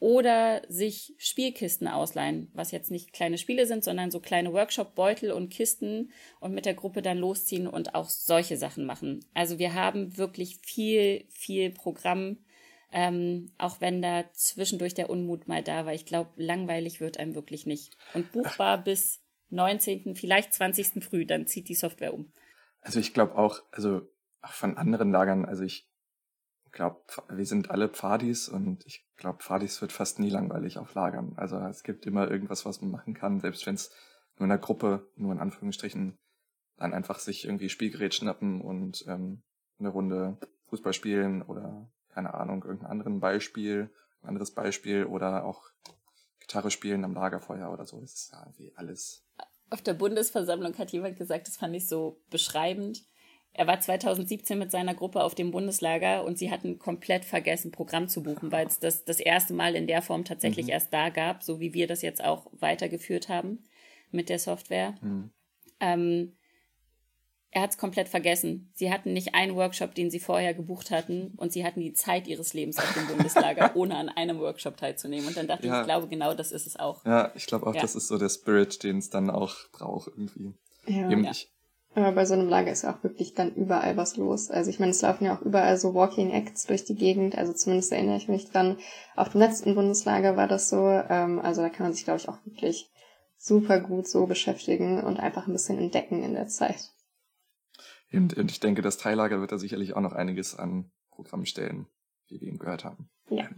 oder sich Spielkisten ausleihen, was jetzt nicht kleine Spiele sind, sondern so kleine Workshop-Beutel und Kisten und mit der Gruppe dann losziehen und auch solche Sachen machen. Also wir haben wirklich viel, viel Programm, ähm, auch wenn da zwischendurch der Unmut mal da war. Ich glaube, langweilig wird einem wirklich nicht. Und buchbar bis 19., vielleicht 20. früh, dann zieht die Software um. Also ich glaube auch, also auch von anderen Lagern, also ich glaube, wir sind alle Pfadis und ich glaube, Pfadis wird fast nie langweilig auf Lagern. Also es gibt immer irgendwas, was man machen kann, selbst wenn es nur in der Gruppe, nur in Anführungsstrichen, dann einfach sich irgendwie Spielgerät schnappen und ähm, eine Runde Fußball spielen oder keine Ahnung, irgendein anderen Beispiel, ein anderes Beispiel oder auch Gitarre spielen am Lagerfeuer oder so. Das ist ja irgendwie alles. Auf der Bundesversammlung hat jemand gesagt, das fand ich so beschreibend. Er war 2017 mit seiner Gruppe auf dem Bundeslager und sie hatten komplett vergessen, Programm zu buchen, weil es das das erste Mal in der Form tatsächlich mhm. erst da gab, so wie wir das jetzt auch weitergeführt haben mit der Software. Mhm. Ähm, er hat es komplett vergessen. Sie hatten nicht einen Workshop, den sie vorher gebucht hatten und sie hatten die Zeit ihres Lebens auf dem Bundeslager, ohne an einem Workshop teilzunehmen. Und dann dachte ja. ich, ich glaube, genau das ist es auch. Ja, ich glaube auch, ja. das ist so der Spirit, den es dann auch braucht irgendwie. Ja. Eben, ja. Ich, aber bei so einem Lager ist ja auch wirklich dann überall was los. Also ich meine, es laufen ja auch überall so Walking Acts durch die Gegend. Also zumindest erinnere ich mich dran. Auf dem letzten Bundeslager war das so. Ähm, also da kann man sich, glaube ich, auch wirklich super gut so beschäftigen und einfach ein bisschen entdecken in der Zeit. Und, und ich denke, das Teillager wird da sicherlich auch noch einiges an Programmen stellen, wie wir eben gehört haben. Ja,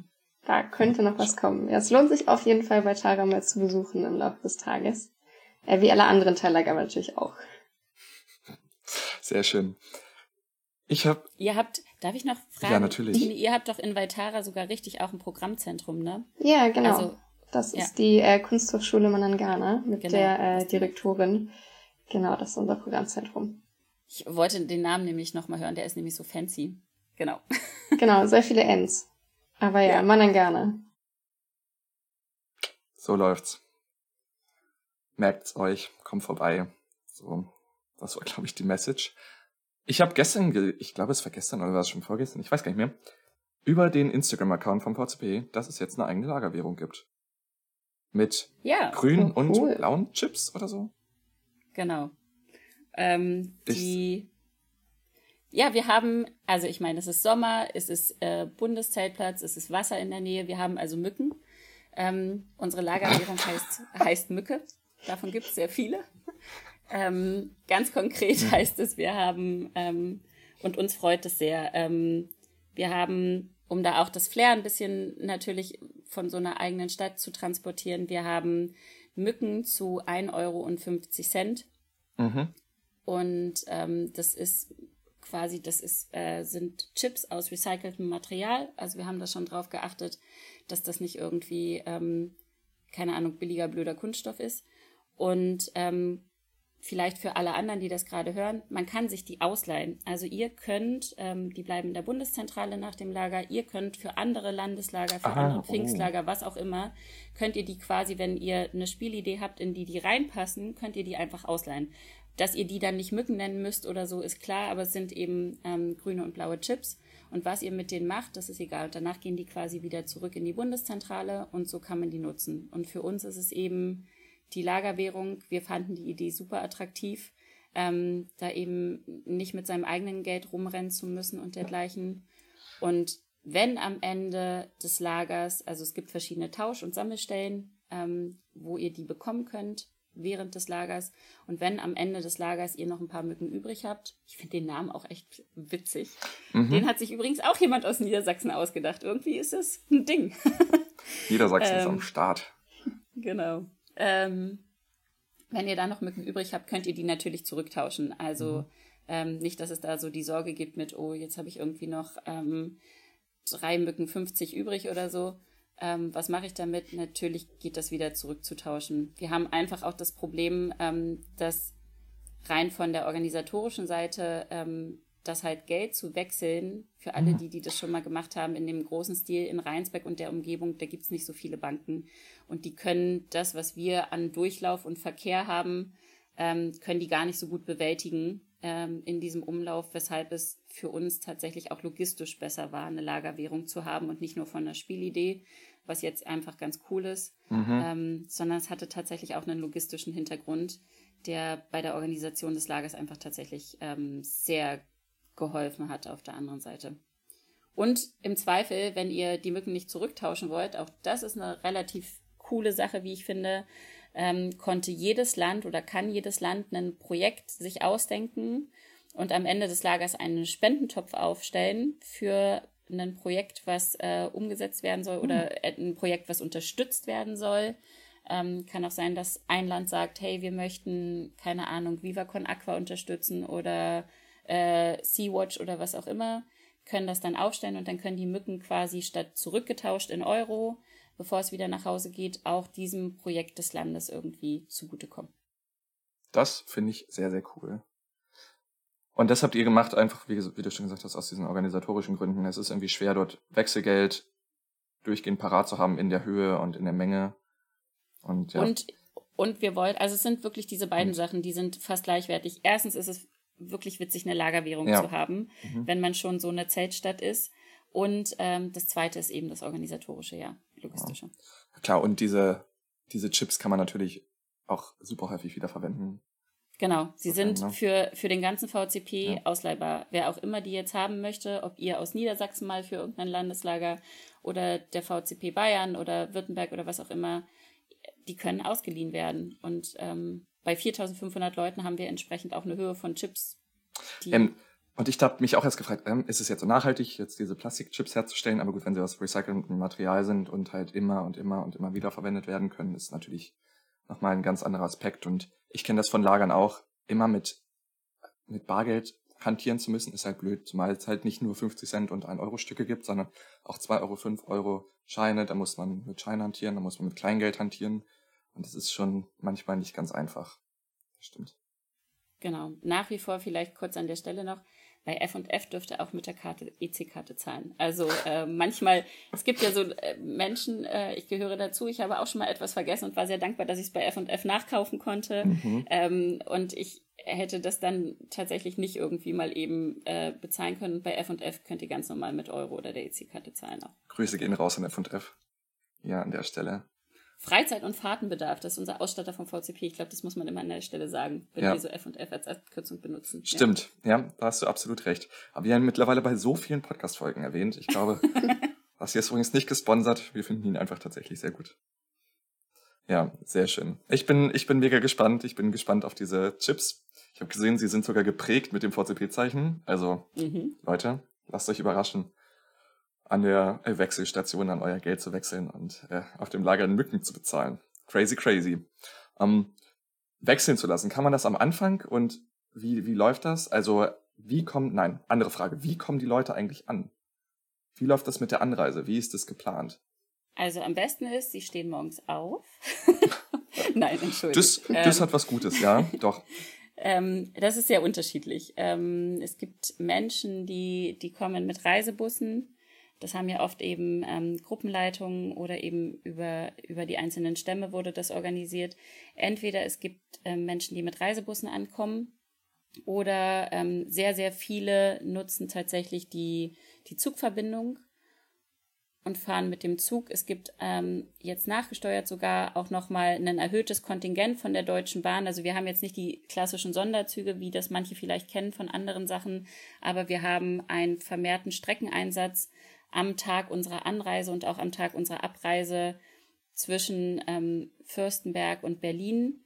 da könnte noch was kommen. Ja, es lohnt sich auf jeden Fall bei Tara mal zu besuchen im Laufe des Tages. Äh, wie alle anderen Teillager aber natürlich auch. Sehr schön. Ich habe. Ihr habt, darf ich noch fragen? Ja, natürlich. Ihr habt doch in Vaitara sogar richtig auch ein Programmzentrum, ne? Ja, genau. Also, das ist ja. die äh, Kunsthochschule Manangana mit genau. der äh, Direktorin. Genau, das ist unser Programmzentrum. Ich wollte den Namen nämlich nochmal hören, der ist nämlich so fancy. Genau. genau, sehr viele Ns. Aber ja, ja. Manangana. So läuft's. Merkt's euch, kommt vorbei. So, das war, glaube ich, die Message. Ich habe gestern, ich glaube, es war gestern oder war es schon vorgestern, ich weiß gar nicht mehr, über den Instagram-Account von VCP, dass es jetzt eine eigene Lagerwährung gibt. Mit ja, grünen oh, cool. und blauen Chips oder so. Genau. Ähm, die, ja, wir haben, also ich meine, es ist Sommer, es ist äh, Bundeszeltplatz, es ist Wasser in der Nähe, wir haben also Mücken. Ähm, unsere Lagerwährung heißt, heißt Mücke. Davon gibt es sehr viele. Ähm, ganz konkret heißt es, wir haben, ähm, und uns freut es sehr, ähm, wir haben, um da auch das Flair ein bisschen natürlich von so einer eigenen Stadt zu transportieren, wir haben Mücken zu 1,50 Euro. Mhm. Und ähm, das ist quasi, das ist, äh, sind Chips aus recyceltem Material. Also wir haben da schon drauf geachtet, dass das nicht irgendwie, ähm, keine Ahnung, billiger, blöder Kunststoff ist. Und ähm, vielleicht für alle anderen, die das gerade hören, man kann sich die ausleihen. Also ihr könnt, ähm, die bleiben in der Bundeszentrale nach dem Lager, ihr könnt für andere Landeslager, für Aha, andere oh. Pfingstlager, oh. was auch immer, könnt ihr die quasi, wenn ihr eine Spielidee habt, in die die reinpassen, könnt ihr die einfach ausleihen. Dass ihr die dann nicht Mücken nennen müsst oder so, ist klar, aber es sind eben ähm, grüne und blaue Chips. Und was ihr mit denen macht, das ist egal. Und danach gehen die quasi wieder zurück in die Bundeszentrale und so kann man die nutzen. Und für uns ist es eben die Lagerwährung. Wir fanden die Idee super attraktiv, ähm, da eben nicht mit seinem eigenen Geld rumrennen zu müssen und dergleichen. Und wenn am Ende des Lagers, also es gibt verschiedene Tausch- und Sammelstellen, ähm, wo ihr die bekommen könnt, während des Lagers. Und wenn am Ende des Lagers ihr noch ein paar Mücken übrig habt, ich finde den Namen auch echt witzig. Mhm. Den hat sich übrigens auch jemand aus Niedersachsen ausgedacht. Irgendwie ist es ein Ding. Niedersachsen ähm, ist am ähm, Start. Genau. Ähm, wenn ihr da noch Mücken übrig habt, könnt ihr die natürlich zurücktauschen. Also mhm. ähm, nicht, dass es da so die Sorge gibt mit, oh, jetzt habe ich irgendwie noch ähm, drei Mücken 50 übrig oder so. Ähm, was mache ich damit? Natürlich geht das wieder zurückzutauschen. Wir haben einfach auch das Problem, ähm, dass rein von der organisatorischen Seite ähm, das halt Geld zu wechseln, für alle mhm. die, die das schon mal gemacht haben, in dem großen Stil in Rheinsberg und der Umgebung, da gibt's nicht so viele Banken. Und die können das, was wir an Durchlauf und Verkehr haben, ähm, können die gar nicht so gut bewältigen ähm, in diesem Umlauf, weshalb es für uns tatsächlich auch logistisch besser war, eine Lagerwährung zu haben und nicht nur von der Spielidee, was jetzt einfach ganz cool ist, mhm. ähm, sondern es hatte tatsächlich auch einen logistischen Hintergrund, der bei der Organisation des Lagers einfach tatsächlich ähm, sehr geholfen hat auf der anderen Seite. Und im Zweifel, wenn ihr die Mücken nicht zurücktauschen wollt, auch das ist eine relativ coole Sache, wie ich finde, ähm, konnte jedes Land oder kann jedes Land ein Projekt sich ausdenken und am Ende des Lagers einen Spendentopf aufstellen für ein Projekt, was äh, umgesetzt werden soll oder mhm. ein Projekt, was unterstützt werden soll. Ähm, kann auch sein, dass ein Land sagt, hey, wir möchten, keine Ahnung, Viva Con Aqua unterstützen oder äh, Sea-Watch oder was auch immer, können das dann aufstellen und dann können die Mücken quasi statt zurückgetauscht in Euro bevor es wieder nach Hause geht, auch diesem Projekt des Landes irgendwie zugutekommen. Das finde ich sehr, sehr cool. Und das habt ihr gemacht, einfach, wie, wie, du schon gesagt hast, aus diesen organisatorischen Gründen. Es ist irgendwie schwer, dort Wechselgeld durchgehend parat zu haben in der Höhe und in der Menge. Und, ja. und, und wir wollen, also es sind wirklich diese beiden und. Sachen, die sind fast gleichwertig. Erstens ist es wirklich witzig, eine Lagerwährung ja. zu haben, mhm. wenn man schon so eine Zeltstadt ist. Und ähm, das zweite ist eben das organisatorische, ja, logistische. Ja. Klar, und diese, diese Chips kann man natürlich auch super häufig wiederverwenden. Genau, sie sind ne? für, für den ganzen VCP ja. ausleihbar. Wer auch immer die jetzt haben möchte, ob ihr aus Niedersachsen mal für irgendein Landeslager oder der VCP Bayern oder Württemberg oder was auch immer, die können ausgeliehen werden. Und ähm, bei 4500 Leuten haben wir entsprechend auch eine Höhe von Chips. Ähm, und ich habe mich auch erst gefragt, ähm, ist es jetzt so nachhaltig, jetzt diese Plastikchips herzustellen? Aber gut, wenn sie aus recyceltem Material sind und halt immer und immer und immer wieder verwendet werden können, ist natürlich nochmal ein ganz anderer Aspekt. Und ich kenne das von Lagern auch, immer mit, mit Bargeld hantieren zu müssen, ist halt blöd, zumal es halt nicht nur 50 Cent und 1 Euro Stücke gibt, sondern auch 2 Euro, 5 Euro Scheine, da muss man mit Scheinen hantieren, da muss man mit Kleingeld hantieren und das ist schon manchmal nicht ganz einfach. Das stimmt. Genau. Nach wie vor vielleicht kurz an der Stelle noch, bei F&F dürfte auch mit der Karte EC-Karte zahlen. Also äh, manchmal, es gibt ja so äh, Menschen, äh, ich gehöre dazu, ich habe auch schon mal etwas vergessen und war sehr dankbar, dass ich es bei F&F nachkaufen konnte. Mhm. Ähm, und ich hätte das dann tatsächlich nicht irgendwie mal eben äh, bezahlen können. Bei F&F könnt ihr ganz normal mit Euro oder der EC-Karte zahlen auch. Grüße gehen raus an F&F. Ja, an der Stelle. Freizeit- und Fahrtenbedarf, das ist unser Ausstatter vom VCP. Ich glaube, das muss man immer an der Stelle sagen, wenn ja. wir so F und F als Abkürzung benutzen. Stimmt, ja. ja, da hast du absolut recht. Aber wir haben mittlerweile bei so vielen Podcast-Folgen erwähnt. Ich glaube, das hier ist übrigens nicht gesponsert. Wir finden ihn einfach tatsächlich sehr gut. Ja, sehr schön. Ich bin, ich bin mega gespannt. Ich bin gespannt auf diese Chips. Ich habe gesehen, sie sind sogar geprägt mit dem VCP-Zeichen. Also, mhm. Leute, lasst euch überraschen an der äh, Wechselstation an euer Geld zu wechseln und äh, auf dem Lager Mücken zu bezahlen. Crazy, crazy. Ähm, wechseln zu lassen, kann man das am Anfang und wie, wie läuft das? Also wie kommt, nein, andere Frage, wie kommen die Leute eigentlich an? Wie läuft das mit der Anreise? Wie ist das geplant? Also am besten ist, sie stehen morgens auf. nein, entschuldigung. Das, das ähm, hat was Gutes, ja, doch. Ähm, das ist sehr unterschiedlich. Ähm, es gibt Menschen, die, die kommen mit Reisebussen das haben ja oft eben ähm, Gruppenleitungen oder eben über, über die einzelnen Stämme wurde das organisiert. Entweder es gibt ähm, Menschen, die mit Reisebussen ankommen oder ähm, sehr, sehr viele nutzen tatsächlich die, die Zugverbindung und fahren mit dem Zug. Es gibt ähm, jetzt nachgesteuert sogar auch nochmal ein erhöhtes Kontingent von der Deutschen Bahn. Also wir haben jetzt nicht die klassischen Sonderzüge, wie das manche vielleicht kennen von anderen Sachen, aber wir haben einen vermehrten Streckeneinsatz am Tag unserer Anreise und auch am Tag unserer Abreise zwischen ähm, Fürstenberg und Berlin.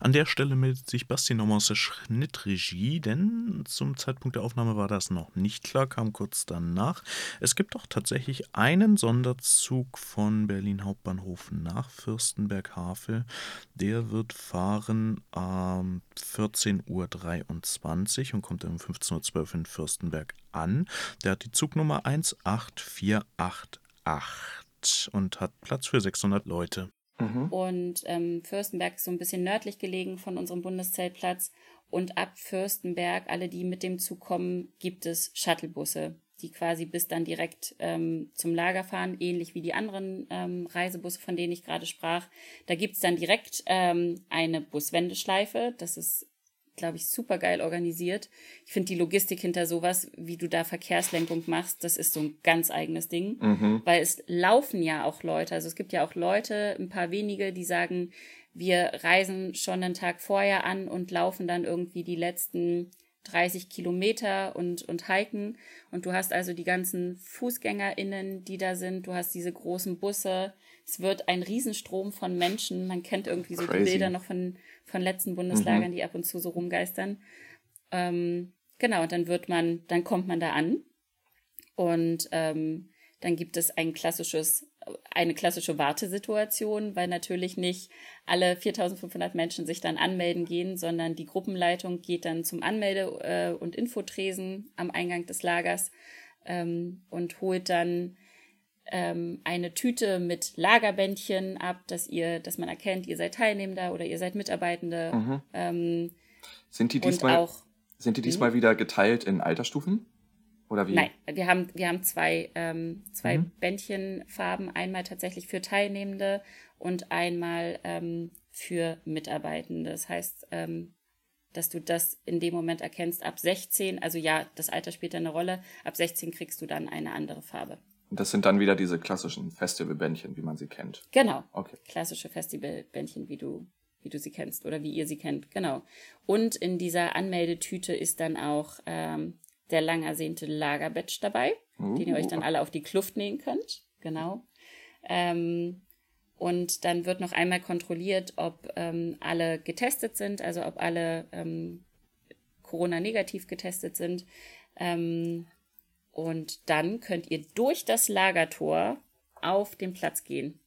An der Stelle meldet sich Basti nochmal aus der Schnittregie, denn zum Zeitpunkt der Aufnahme war das noch nicht klar, kam kurz danach. Es gibt doch tatsächlich einen Sonderzug von Berlin Hauptbahnhof nach Fürstenberg-Havel. Der wird fahren um 14.23 Uhr und kommt dann um 15.12 Uhr in Fürstenberg an. Der hat die Zugnummer 18488 und hat Platz für 600 Leute. Mhm. Und ähm, Fürstenberg ist so ein bisschen nördlich gelegen von unserem Bundeszeltplatz. Und ab Fürstenberg, alle, die mit dem Zug kommen, gibt es Shuttlebusse, die quasi bis dann direkt ähm, zum Lager fahren, ähnlich wie die anderen ähm, Reisebusse, von denen ich gerade sprach. Da gibt's dann direkt ähm, eine Buswendeschleife. Das ist glaube ich, super geil organisiert. Ich finde die Logistik hinter sowas, wie du da Verkehrslenkung machst, das ist so ein ganz eigenes Ding. Mhm. Weil es laufen ja auch Leute. Also es gibt ja auch Leute, ein paar wenige, die sagen, wir reisen schon einen Tag vorher an und laufen dann irgendwie die letzten 30 Kilometer und, und hiken. Und du hast also die ganzen FußgängerInnen, die da sind. Du hast diese großen Busse. Es wird ein Riesenstrom von Menschen. Man kennt irgendwie so Crazy. die Bilder noch von, von letzten Bundeslagern, mhm. die ab und zu so rumgeistern. Ähm, genau, und dann wird man, dann kommt man da an. Und ähm, dann gibt es ein klassisches, eine klassische Wartesituation, weil natürlich nicht alle 4500 Menschen sich dann anmelden gehen, sondern die Gruppenleitung geht dann zum Anmelde- äh, und Infotresen am Eingang des Lagers ähm, und holt dann ähm, eine Tüte mit Lagerbändchen ab, dass ihr, dass man erkennt, ihr seid Teilnehmender oder ihr seid Mitarbeitende. Mhm. Ähm, sind die diesmal, auch, sind die diesmal wieder geteilt in Altersstufen? Oder wie? Nein, wir haben, wir haben zwei, ähm, zwei mhm. Bändchenfarben. Einmal tatsächlich für Teilnehmende und einmal ähm, für Mitarbeitende. Das heißt, ähm, dass du das in dem Moment erkennst, ab 16, also ja, das Alter spielt eine Rolle, ab 16 kriegst du dann eine andere Farbe. Das sind dann wieder diese klassischen Festivalbändchen, wie man sie kennt. Genau. Okay. Klassische Festivalbändchen, wie du, wie du sie kennst oder wie ihr sie kennt. Genau. Und in dieser Anmeldetüte ist dann auch ähm, der lang ersehnte Lagerbadge dabei, uh. den ihr euch dann uh. alle auf die Kluft nähen könnt. Genau. Ähm, und dann wird noch einmal kontrolliert, ob ähm, alle getestet sind, also ob alle ähm, Corona-negativ getestet sind. Ähm, und dann könnt ihr durch das Lagertor auf den Platz gehen.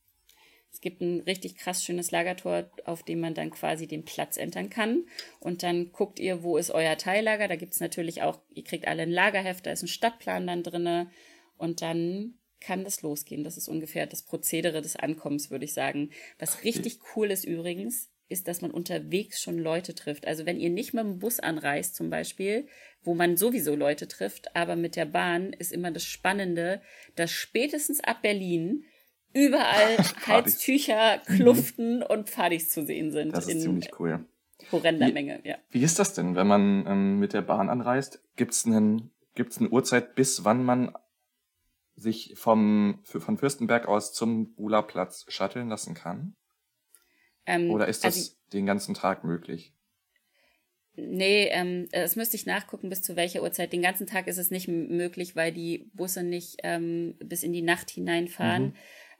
Es gibt ein richtig krass schönes Lagertor, auf dem man dann quasi den Platz entern kann. Und dann guckt ihr, wo ist euer Teillager. Da gibt es natürlich auch, ihr kriegt alle ein Lagerheft, da ist ein Stadtplan dann drinne. Und dann kann das losgehen. Das ist ungefähr das Prozedere des Ankommens, würde ich sagen. Was richtig cool ist übrigens, ist, dass man unterwegs schon Leute trifft. Also wenn ihr nicht mit dem Bus anreist zum Beispiel, wo man sowieso Leute trifft, aber mit der Bahn ist immer das Spannende, dass spätestens ab Berlin überall Halstücher, mhm. Kluften und Pfadis zu sehen sind. Das ist ziemlich cool. Horrender Menge, ja. Wie ist das denn, wenn man ähm, mit der Bahn anreist? Gibt es einen, gibt's eine Uhrzeit, bis wann man sich vom, von Fürstenberg aus zum Bula-Platz shutteln lassen kann? Ähm, Oder ist das also, den ganzen Tag möglich? Nee, ähm, das müsste ich nachgucken, bis zu welcher Uhrzeit. Den ganzen Tag ist es nicht möglich, weil die Busse nicht ähm, bis in die Nacht hineinfahren. Mhm.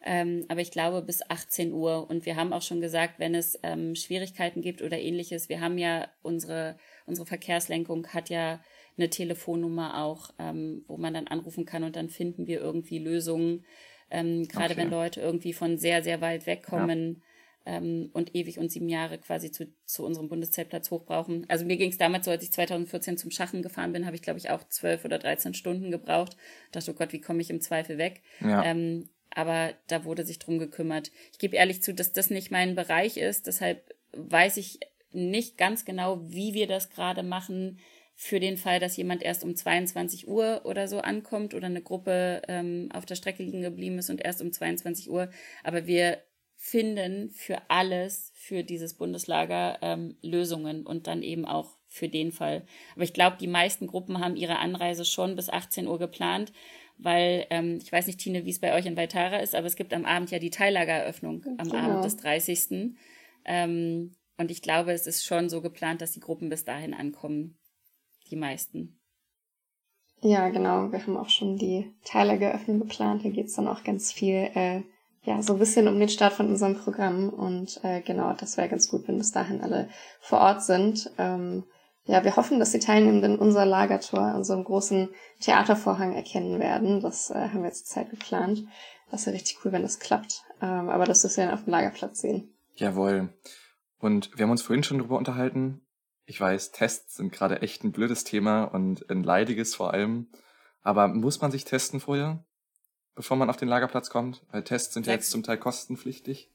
Ähm, aber ich glaube bis 18 Uhr. Und wir haben auch schon gesagt, wenn es ähm, Schwierigkeiten gibt oder ähnliches, wir haben ja unsere, unsere Verkehrslenkung hat ja eine Telefonnummer auch, ähm, wo man dann anrufen kann und dann finden wir irgendwie Lösungen. Ähm, Gerade okay. wenn Leute irgendwie von sehr, sehr weit wegkommen. Ja ähm, und ewig und sieben Jahre quasi zu, zu unserem Bundeszeltplatz hochbrauchen. Also mir ging es damals so, als ich 2014 zum Schachen gefahren bin, habe ich, glaube ich, auch zwölf oder dreizehn Stunden gebraucht. Dachte, oh Gott, wie komme ich im Zweifel weg? Ja. Ähm, aber da wurde sich drum gekümmert. Ich gebe ehrlich zu, dass das nicht mein Bereich ist. Deshalb weiß ich nicht ganz genau, wie wir das gerade machen für den Fall, dass jemand erst um 22 Uhr oder so ankommt oder eine Gruppe ähm, auf der Strecke liegen geblieben ist und erst um 22 Uhr. Aber wir finden für alles, für dieses Bundeslager ähm, Lösungen und dann eben auch für den Fall. Aber ich glaube, die meisten Gruppen haben ihre Anreise schon bis 18 Uhr geplant, weil ähm, ich weiß nicht, Tine, wie es bei euch in Weitara ist, aber es gibt am Abend ja die Teillagereröffnung am genau. Abend des 30. Ähm, und ich glaube, es ist schon so geplant, dass die Gruppen bis dahin ankommen. Die meisten. Ja, genau. Wir haben auch schon die Teillageröffnung geplant. Da geht es dann auch ganz viel äh, ja, so ein bisschen um den Start von unserem Programm. Und äh, genau, das wäre ganz gut, wenn bis dahin alle vor Ort sind. Ähm, ja, wir hoffen, dass die Teilnehmenden unser Lagertor, unseren großen Theatervorhang erkennen werden. Das äh, haben wir jetzt Zeit geplant. Das wäre richtig cool, wenn das klappt. Ähm, aber das wirst du dann auf dem Lagerplatz sehen. Jawohl. Und wir haben uns vorhin schon darüber unterhalten. Ich weiß, Tests sind gerade echt ein blödes Thema und ein leidiges vor allem. Aber muss man sich testen vorher? Bevor man auf den Lagerplatz kommt? Weil Tests sind ja jetzt zum Teil kostenpflichtig.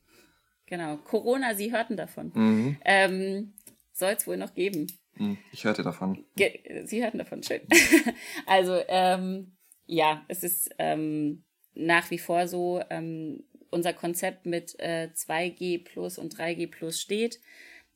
Genau. Corona, Sie hörten davon. Mhm. Ähm, Soll es wohl noch geben. Mhm. Ich hörte davon. Ge Sie hörten davon, schön. also, ähm, ja, es ist ähm, nach wie vor so, ähm, unser Konzept mit äh, 2G plus und 3G plus steht.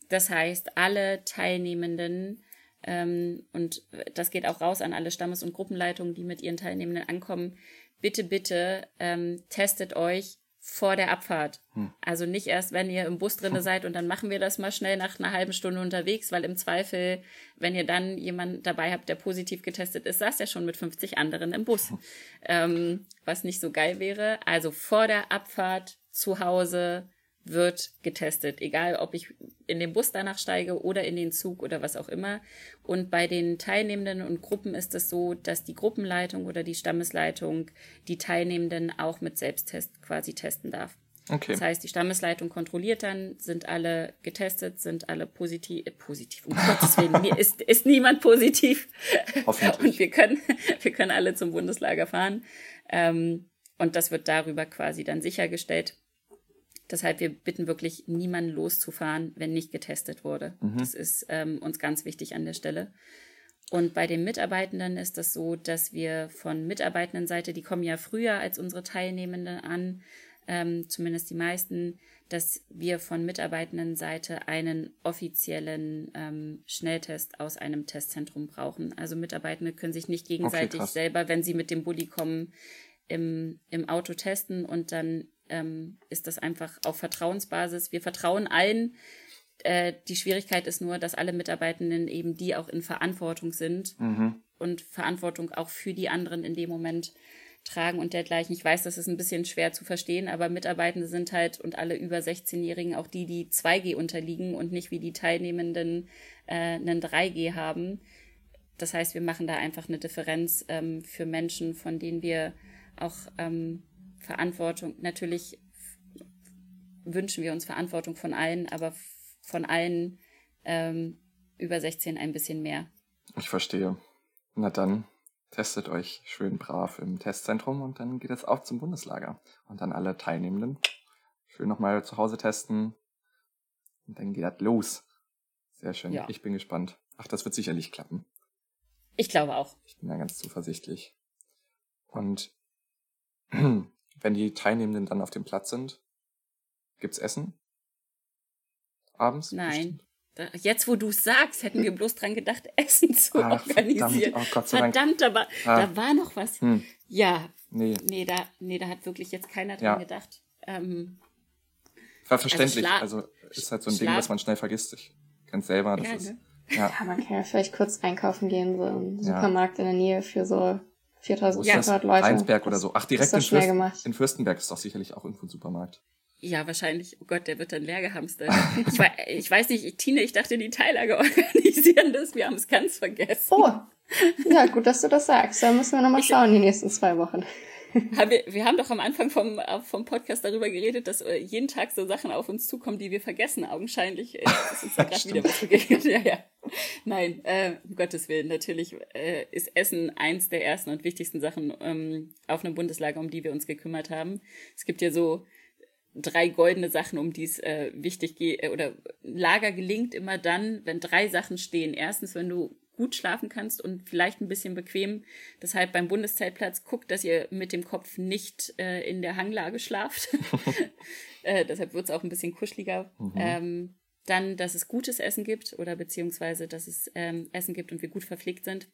Das heißt, alle Teilnehmenden ähm, und das geht auch raus an alle Stammes- und Gruppenleitungen, die mit ihren Teilnehmenden ankommen, bitte, bitte ähm, testet euch vor der Abfahrt. Hm. Also nicht erst, wenn ihr im Bus drinne seid und dann machen wir das mal schnell nach einer halben Stunde unterwegs, weil im Zweifel, wenn ihr dann jemanden dabei habt, der positiv getestet ist, saß er schon mit 50 anderen im Bus. Hm. Ähm, was nicht so geil wäre. Also vor der Abfahrt zu Hause wird getestet, egal ob ich in den Bus danach steige oder in den Zug oder was auch immer. Und bei den Teilnehmenden und Gruppen ist es so, dass die Gruppenleitung oder die Stammesleitung die Teilnehmenden auch mit Selbsttest quasi testen darf. Okay. Das heißt, die Stammesleitung kontrolliert dann, sind alle getestet, sind alle positiv, äh, positiv, um Gottes Willen, ist, ist niemand positiv. Hoffentlich. Und wir können, wir können alle zum Bundeslager fahren. Ähm, und das wird darüber quasi dann sichergestellt. Deshalb, wir bitten wirklich niemanden loszufahren, wenn nicht getestet wurde. Mhm. Das ist ähm, uns ganz wichtig an der Stelle. Und bei den Mitarbeitenden ist das so, dass wir von Mitarbeitendenseite, die kommen ja früher als unsere Teilnehmenden an, ähm, zumindest die meisten, dass wir von Mitarbeitendenseite einen offiziellen ähm, Schnelltest aus einem Testzentrum brauchen. Also Mitarbeitende können sich nicht gegenseitig okay, selber, wenn sie mit dem Bulli kommen, im, im Auto testen und dann ähm, ist das einfach auf Vertrauensbasis. Wir vertrauen allen. Äh, die Schwierigkeit ist nur, dass alle Mitarbeitenden eben die auch in Verantwortung sind mhm. und Verantwortung auch für die anderen in dem Moment tragen und dergleichen. Ich weiß, das ist ein bisschen schwer zu verstehen, aber Mitarbeitende sind halt und alle über 16-Jährigen auch die, die 2G unterliegen und nicht wie die Teilnehmenden äh, einen 3G haben. Das heißt, wir machen da einfach eine Differenz ähm, für Menschen, von denen wir auch ähm, Verantwortung, natürlich wünschen wir uns Verantwortung von allen, aber von allen ähm, über 16 ein bisschen mehr. Ich verstehe. Na dann, testet euch schön brav im Testzentrum und dann geht es auch zum Bundeslager. Und dann alle Teilnehmenden schön nochmal zu Hause testen. Und dann geht das los. Sehr schön. Ja. Ich bin gespannt. Ach, das wird sicherlich klappen. Ich glaube auch. Ich bin da ganz zuversichtlich. Und wenn die Teilnehmenden dann auf dem Platz sind, gibt's Essen? Abends? Nein. Da, jetzt, wo du es sagst, hätten wir bloß dran gedacht, Essen zu Ach, organisieren. Verdammt, oh Gott sei verdammt Dank. aber ah. da war noch was. Hm. Ja. Nee. Nee da, nee, da hat wirklich jetzt keiner dran ja. gedacht. Ähm, war verständlich. Also, also, ist halt so ein Schla Ding, was man schnell vergisst. Ich kenn's selber. Das ja, ist, ne? ja. ja, man kann ja vielleicht kurz einkaufen gehen, so im Supermarkt in der Nähe für so 4500 ja. Leute. Rheinsberg oder so. Ach, direkt in, Fürst, in Fürstenberg ist doch sicherlich auch irgendwo ein Supermarkt. Ja, wahrscheinlich. Oh Gott, der wird dann leer gehamstert. ich, weiß, ich weiß nicht, Tine, ich dachte, die Teillager organisieren das. Wir haben es ganz vergessen. Oh, ja, gut, dass du das sagst. Da müssen wir nochmal schauen, die nächsten zwei Wochen wir, wir haben doch am Anfang vom, äh, vom Podcast darüber geredet, dass äh, jeden Tag so Sachen auf uns zukommen, die wir vergessen. Augenscheinlich äh, ist uns da gerade wieder was begegnet. Ja, ja. Nein, äh, um Gottes Willen, natürlich äh, ist Essen eins der ersten und wichtigsten Sachen ähm, auf einem Bundeslager, um die wir uns gekümmert haben. Es gibt ja so drei goldene Sachen, um die es äh, wichtig geht, äh, oder Lager gelingt immer dann, wenn drei Sachen stehen. Erstens, wenn du gut schlafen kannst und vielleicht ein bisschen bequem. Deshalb beim Bundeszeltplatz guckt, dass ihr mit dem Kopf nicht äh, in der Hanglage schlaft. äh, deshalb wird es auch ein bisschen kuscheliger. Mhm. Ähm, dann, dass es gutes Essen gibt oder beziehungsweise, dass es ähm, Essen gibt und wir gut verpflegt sind,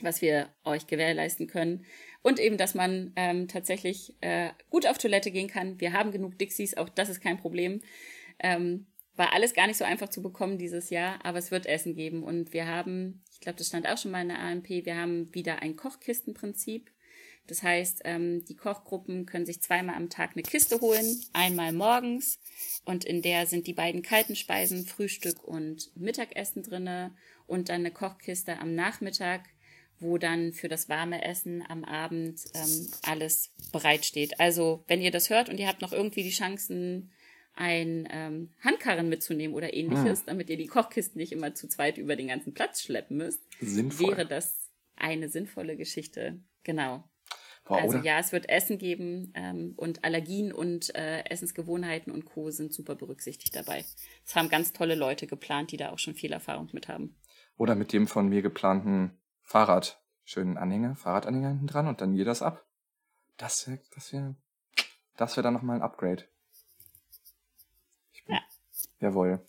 was wir euch gewährleisten können. Und eben, dass man ähm, tatsächlich äh, gut auf Toilette gehen kann. Wir haben genug Dixies, auch das ist kein Problem. Ähm, war alles gar nicht so einfach zu bekommen dieses Jahr, aber es wird Essen geben. Und wir haben ich glaube, das stand auch schon mal in der AMP, wir haben wieder ein Kochkistenprinzip. Das heißt, ähm, die Kochgruppen können sich zweimal am Tag eine Kiste holen, einmal morgens und in der sind die beiden kalten Speisen, Frühstück und Mittagessen drinne und dann eine Kochkiste am Nachmittag, wo dann für das warme Essen am Abend ähm, alles bereitsteht. Also wenn ihr das hört und ihr habt noch irgendwie die Chancen, ein ähm, Handkarren mitzunehmen oder ähnliches, ah. damit ihr die Kochkisten nicht immer zu zweit über den ganzen Platz schleppen müsst, Sinnvoll. wäre das eine sinnvolle Geschichte. Genau. Boah, also ja, es wird Essen geben ähm, und Allergien und äh, Essensgewohnheiten und Co. sind super berücksichtigt dabei. Es haben ganz tolle Leute geplant, die da auch schon viel Erfahrung mit haben. Oder mit dem von mir geplanten Fahrrad. Schönen Anhänger, Fahrradanhänger hinten dran und dann geht das ab. Das wäre das wär, das wär dann nochmal ein Upgrade. Jawohl.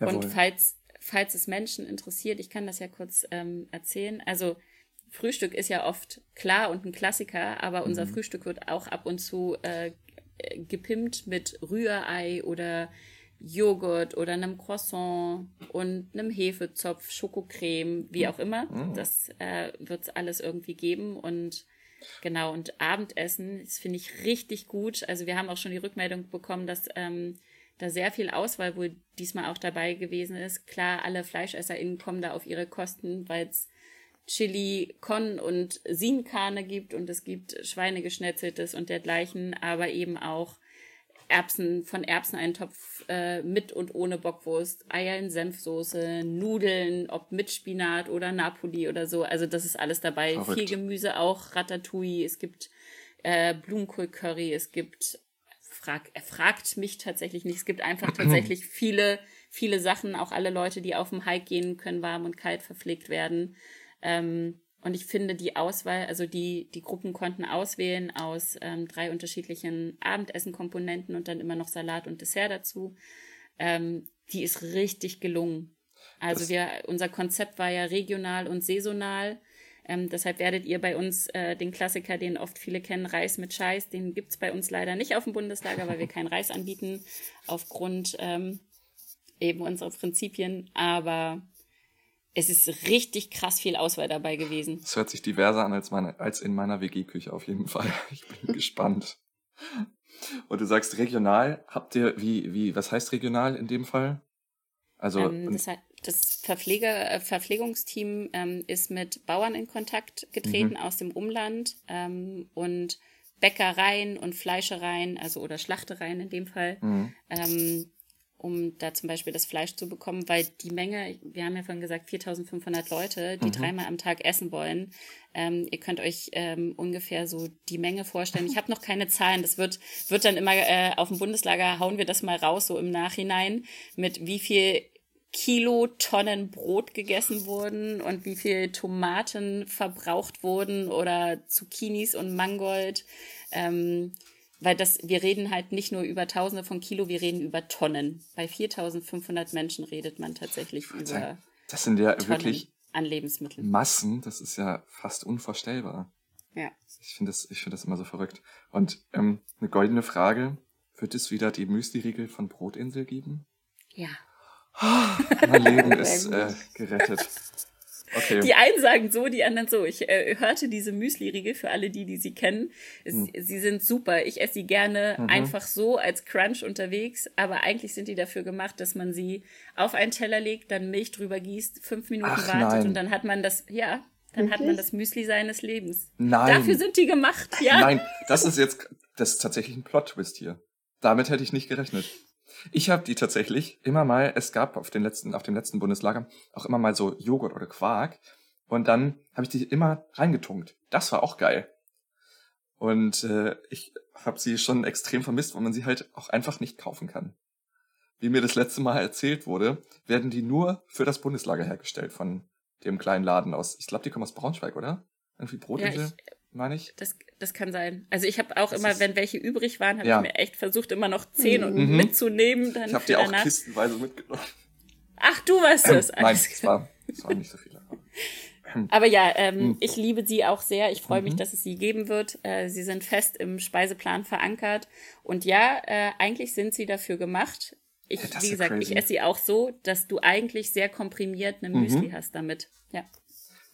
Jawohl. Und falls, falls es Menschen interessiert, ich kann das ja kurz ähm, erzählen. Also Frühstück ist ja oft klar und ein Klassiker, aber unser mhm. Frühstück wird auch ab und zu äh, gepimpt mit Rührei oder Joghurt oder einem Croissant und einem Hefezopf, Schokocreme, wie auch immer. Mhm. Das äh, wird es alles irgendwie geben und genau und Abendessen, das finde ich richtig gut. Also wir haben auch schon die Rückmeldung bekommen, dass ähm, da sehr viel Auswahl wohl diesmal auch dabei gewesen ist. Klar, alle FleischesserInnen kommen da auf ihre Kosten, weil es Chili Con und Sienkane gibt und es gibt Schweinegeschnetzeltes und dergleichen, aber eben auch Erbsen, von Erbseneintopf äh, mit und ohne Bockwurst, Eier in Senfsoße, Nudeln, ob mit Spinat oder Napoli oder so. Also das ist alles dabei. Verrückt. Viel Gemüse auch, Ratatouille. Es gibt äh, Blumenkohl-Curry, es gibt, frag, er fragt mich tatsächlich nicht, es gibt einfach tatsächlich viele, viele Sachen, auch alle Leute, die auf dem Hike gehen, können warm und kalt verpflegt werden. Ähm, und ich finde die Auswahl, also die, die Gruppen konnten auswählen aus ähm, drei unterschiedlichen Abendessenkomponenten und dann immer noch Salat und Dessert dazu. Ähm, die ist richtig gelungen. Also das wir, unser Konzept war ja regional und saisonal. Ähm, deshalb werdet ihr bei uns äh, den Klassiker, den oft viele kennen, Reis mit Scheiß, den gibt's bei uns leider nicht auf dem Bundeslager, weil wir keinen Reis anbieten, aufgrund ähm, eben unserer Prinzipien. Aber es ist richtig krass viel Auswahl dabei gewesen. Es hört sich diverser an als, meine, als in meiner WG-Küche auf jeden Fall. Ich bin gespannt. Und du sagst regional, habt ihr, wie, wie, was heißt regional in dem Fall? Also. Ähm, das, das Verpfleger, äh, Verpflegungsteam ähm, ist mit Bauern in Kontakt getreten mhm. aus dem Umland ähm, und Bäckereien und Fleischereien, also oder Schlachtereien in dem Fall, mhm. ähm, um da zum Beispiel das Fleisch zu bekommen, weil die Menge, wir haben ja vorhin gesagt, 4500 Leute, die mhm. dreimal am Tag essen wollen. Ähm, ihr könnt euch ähm, ungefähr so die Menge vorstellen. Ich habe noch keine Zahlen. Das wird, wird dann immer äh, auf dem Bundeslager, hauen wir das mal raus, so im Nachhinein, mit wie viel Kilotonnen Brot gegessen wurden und wie viel Tomaten verbraucht wurden oder Zucchinis und Mangold. Ähm, weil das, wir reden halt nicht nur über Tausende von Kilo, wir reden über Tonnen. Bei 4500 Menschen redet man tatsächlich über. Das sind ja Tonnen wirklich an Lebensmitteln. Massen, das ist ja fast unvorstellbar. Ja. Ich finde das, ich finde das immer so verrückt. Und ähm, eine goldene Frage: Wird es wieder die Müsli-Riegel von Brotinsel geben? Ja. Oh, mein Leben ist äh, gerettet. Okay. Die einen sagen so, die anderen so. Ich äh, hörte diese Müsli-Riegel für alle die, die sie kennen. Es, hm. Sie sind super. Ich esse sie gerne mhm. einfach so als Crunch unterwegs. Aber eigentlich sind die dafür gemacht, dass man sie auf einen Teller legt, dann Milch drüber gießt, fünf Minuten Ach, wartet nein. und dann hat man das, ja, dann Wirklich? hat man das Müsli seines Lebens. Nein. Dafür sind die gemacht, ja. Nein, das ist jetzt, das ist tatsächlich ein Plot-Twist hier. Damit hätte ich nicht gerechnet. Ich habe die tatsächlich immer mal, es gab auf, den letzten, auf dem letzten Bundeslager auch immer mal so Joghurt oder Quark. Und dann habe ich die immer reingetunkt. Das war auch geil. Und äh, ich habe sie schon extrem vermisst, weil man sie halt auch einfach nicht kaufen kann. Wie mir das letzte Mal erzählt wurde, werden die nur für das Bundeslager hergestellt von dem kleinen Laden aus. Ich glaube, die kommen aus Braunschweig, oder? Irgendwie Brotinsel? Ja, meine ich. Das, das kann sein. Also ich habe auch das immer, wenn welche übrig waren, habe ja. ich mir echt versucht, immer noch zehn mhm. mitzunehmen. Dann ich habe die auch danach. kistenweise mitgenommen. Ach, du warst es. Ähm, nein, es war, es waren nicht so viele. Aber ja, ähm, mhm. ich liebe sie auch sehr. Ich freue mich, mhm. dass es sie geben wird. Äh, sie sind fest im Speiseplan verankert. Und ja, äh, eigentlich sind sie dafür gemacht. Ich, ja, wie gesagt, crazy. ich esse sie auch so, dass du eigentlich sehr komprimiert eine Müsli mhm. hast damit. Ja.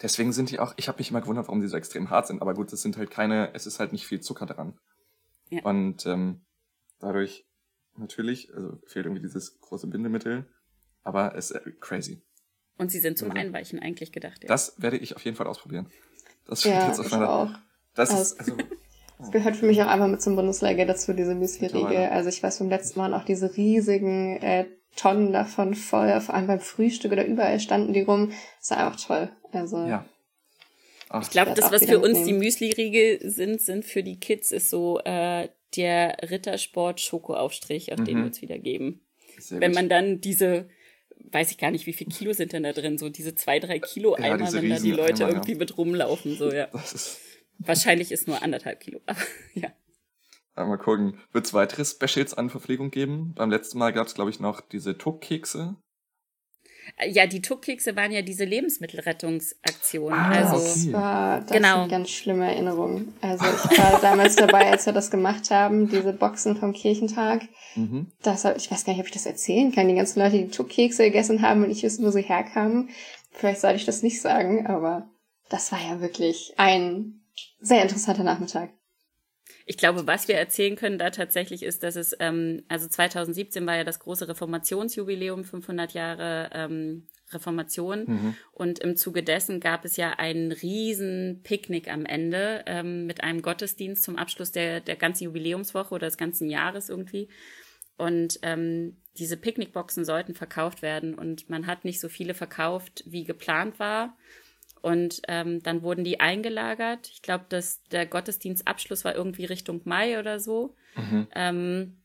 Deswegen sind die auch, ich habe mich immer gewundert, warum die so extrem hart sind, aber gut, es sind halt keine, es ist halt nicht viel Zucker dran. Ja. Und ähm, dadurch natürlich, also fehlt irgendwie dieses große Bindemittel, aber es ist äh, crazy. Und sie sind zum also, Einweichen eigentlich gedacht. Ja. Das werde ich auf jeden Fall ausprobieren. Das ja, jetzt auf meiner, auch. Das also, ist, also, das gehört für mich auch einfach mit zum Bundesliga dazu, diese Müsli-Riegel. Also ich weiß vom letzten Mal auch diese riesigen äh, Tonnen davon voll, vor allem beim Frühstück oder überall standen die rum. Das war einfach toll. Also. Ja. Ach, ich glaube, das, was für uns die Müsli-Riegel sind, sind für die Kids, ist so äh, der Rittersport-Schokoaufstrich, auf mhm. den wir uns wieder geben. Wenn man dann diese, weiß ich gar nicht, wie viel Kilo sind denn da drin, so diese zwei, drei Kilo ja, Eimer, wenn da die Leute Eimer, irgendwie ja. mit rumlaufen, so, ja. Ist Wahrscheinlich ist nur anderthalb Kilo, aber ja. Mal gucken. Wird es weitere Specials an Verpflegung geben? Beim letzten Mal gab es, glaube ich, noch diese Tuckkekse. Ja, die Tuckkekse waren ja diese Lebensmittelrettungsaktion. Ah, also, das war das genau. sind ganz schlimme Erinnerungen. Also ich war damals dabei, als wir das gemacht haben, diese Boxen vom Kirchentag. Mhm. Das, ich weiß gar nicht, ob ich das erzählen kann. Die ganzen Leute, die Tuckkekse gegessen haben und nicht wissen, wo sie herkamen. Vielleicht sollte ich das nicht sagen, aber das war ja wirklich ein sehr interessanter Nachmittag. Ich glaube, was wir erzählen können da tatsächlich ist, dass es, ähm, also 2017 war ja das große Reformationsjubiläum, 500 Jahre ähm, Reformation. Mhm. Und im Zuge dessen gab es ja einen riesen Picknick am Ende ähm, mit einem Gottesdienst zum Abschluss der, der ganzen Jubiläumswoche oder des ganzen Jahres irgendwie. Und ähm, diese Picknickboxen sollten verkauft werden und man hat nicht so viele verkauft, wie geplant war. Und ähm, dann wurden die eingelagert. Ich glaube, dass der Gottesdienstabschluss war irgendwie Richtung Mai oder so. Mhm. Ähm,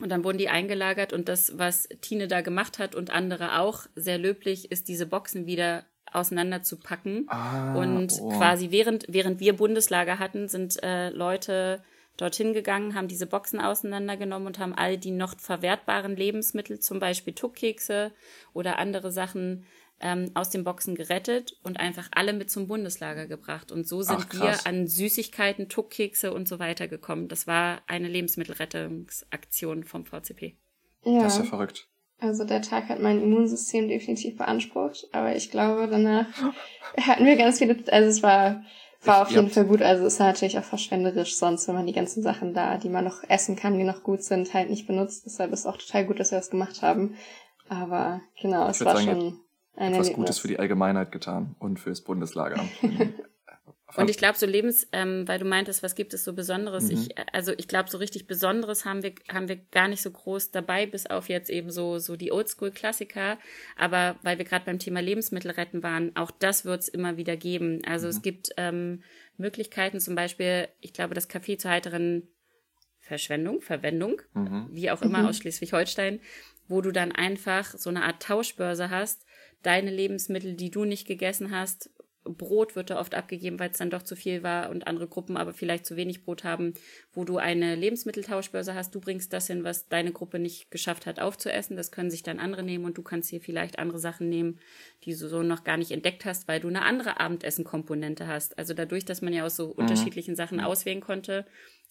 und dann wurden die eingelagert und das, was Tine da gemacht hat und andere auch, sehr löblich, ist diese Boxen wieder auseinanderzupacken. Ah, und oh. quasi während, während wir Bundeslager hatten, sind äh, Leute dorthin gegangen, haben diese Boxen auseinandergenommen und haben all die noch verwertbaren Lebensmittel, zum Beispiel Tuckkekse oder andere Sachen, ähm, aus den Boxen gerettet und einfach alle mit zum Bundeslager gebracht. Und so sind Ach, wir an Süßigkeiten, Tuckkekse und so weiter gekommen. Das war eine Lebensmittelrettungsaktion vom VCP. Ja. Das ist ja verrückt. Also der Tag hat mein Immunsystem definitiv beansprucht, aber ich glaube, danach hatten wir ganz viele, also es war, war auf jeden Fall gut. Also es ist natürlich auch verschwenderisch sonst, wenn man die ganzen Sachen da, die man noch essen kann, die noch gut sind, halt nicht benutzt. Deshalb ist es auch total gut, dass wir das gemacht haben. Aber genau, ich es war sagen, schon ein etwas Gutes für die Allgemeinheit getan und fürs Bundeslager. Und ich glaube, so Lebens, ähm, weil du meintest, was gibt es so Besonderes? Mhm. Ich, also ich glaube, so richtig Besonderes haben wir, haben wir gar nicht so groß dabei, bis auf jetzt eben so, so die Oldschool-Klassiker. Aber weil wir gerade beim Thema Lebensmittel retten waren, auch das wird es immer wieder geben. Also mhm. es gibt ähm, Möglichkeiten, zum Beispiel, ich glaube, das Café zur heiteren Verschwendung, Verwendung, mhm. wie auch immer mhm. aus Schleswig-Holstein, wo du dann einfach so eine Art Tauschbörse hast, deine Lebensmittel, die du nicht gegessen hast, Brot wird da oft abgegeben, weil es dann doch zu viel war und andere Gruppen aber vielleicht zu wenig Brot haben, wo du eine Lebensmitteltauschbörse hast. Du bringst das hin, was deine Gruppe nicht geschafft hat aufzuessen. Das können sich dann andere nehmen und du kannst hier vielleicht andere Sachen nehmen, die du so noch gar nicht entdeckt hast, weil du eine andere Abendessen-Komponente hast. Also dadurch, dass man ja aus so mhm. unterschiedlichen Sachen auswählen konnte,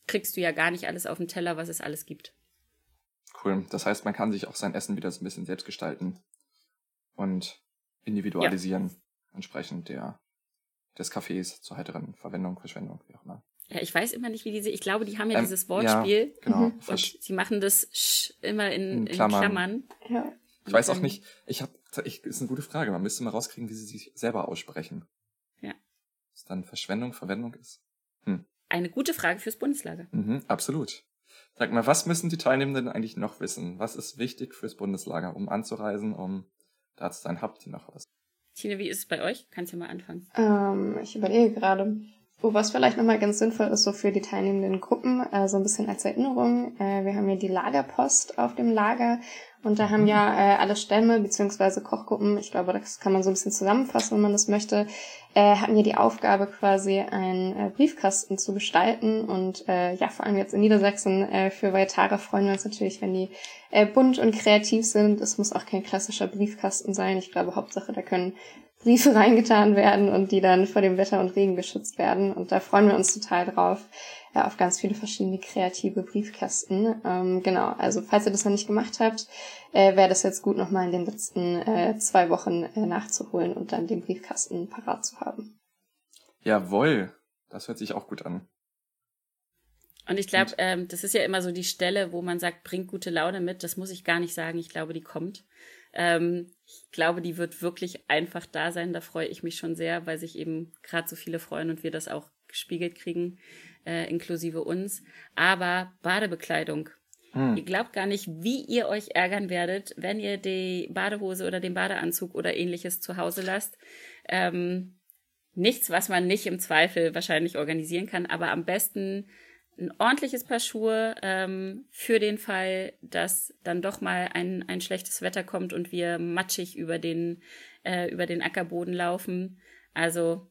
kriegst du ja gar nicht alles auf den Teller, was es alles gibt. Cool. Das heißt, man kann sich auch sein Essen wieder so ein bisschen selbst gestalten und individualisieren, ja. entsprechend der, des Cafés zur heiteren Verwendung, Verschwendung, wie auch immer. Ja, ich weiß immer nicht, wie diese, ich glaube, die haben ja ähm, dieses Wortspiel. Ja, genau. Mhm. Und sie machen das Sch immer in, in Klammern. In Klammern. Ja. Ich weiß auch nicht, ich habe, ich, ist eine gute Frage, man müsste mal rauskriegen, wie sie sich selber aussprechen. Ja. Was dann Verschwendung, Verwendung ist. Hm. Eine gute Frage fürs Bundeslager. Mhm, absolut. Sag mal, was müssen die Teilnehmenden eigentlich noch wissen? Was ist wichtig fürs Bundeslager, um anzureisen, um da zu sein? Habt ihr noch was? Tine, wie ist es bei euch? Kannst du mal anfangen? Ähm, ich überlege gerade. Oh, was vielleicht nochmal ganz sinnvoll ist, so für die teilnehmenden Gruppen, äh, so ein bisschen als Erinnerung. Äh, wir haben ja die Lagerpost auf dem Lager und da haben mhm. ja äh, alle Stämme beziehungsweise Kochgruppen, ich glaube, das kann man so ein bisschen zusammenfassen, wenn man das möchte, äh, hatten ja die Aufgabe, quasi einen äh, Briefkasten zu gestalten. Und äh, ja, vor allem jetzt in Niedersachsen äh, für Vegetarier freuen wir uns natürlich, wenn die äh, bunt und kreativ sind. Es muss auch kein klassischer Briefkasten sein. Ich glaube, Hauptsache, da können Briefe reingetan werden und die dann vor dem Wetter und Regen geschützt werden. Und da freuen wir uns total drauf, ja, auf ganz viele verschiedene kreative Briefkästen. Ähm, genau, also falls ihr das noch nicht gemacht habt, äh, wäre das jetzt gut, nochmal in den letzten äh, zwei Wochen äh, nachzuholen und dann den Briefkasten parat zu haben. Jawohl, das hört sich auch gut an. Und ich glaube, ähm, das ist ja immer so die Stelle, wo man sagt, bringt gute Laune mit. Das muss ich gar nicht sagen. Ich glaube, die kommt. Ähm, ich glaube, die wird wirklich einfach da sein. Da freue ich mich schon sehr, weil sich eben gerade so viele freuen und wir das auch gespiegelt kriegen, äh, inklusive uns. Aber Badebekleidung. Hm. Ihr glaubt gar nicht, wie ihr euch ärgern werdet, wenn ihr die Badehose oder den Badeanzug oder ähnliches zu Hause lasst. Ähm, nichts, was man nicht im Zweifel wahrscheinlich organisieren kann, aber am besten ein ordentliches Paar Schuhe ähm, für den Fall, dass dann doch mal ein, ein schlechtes Wetter kommt und wir matschig über den, äh, über den Ackerboden laufen. Also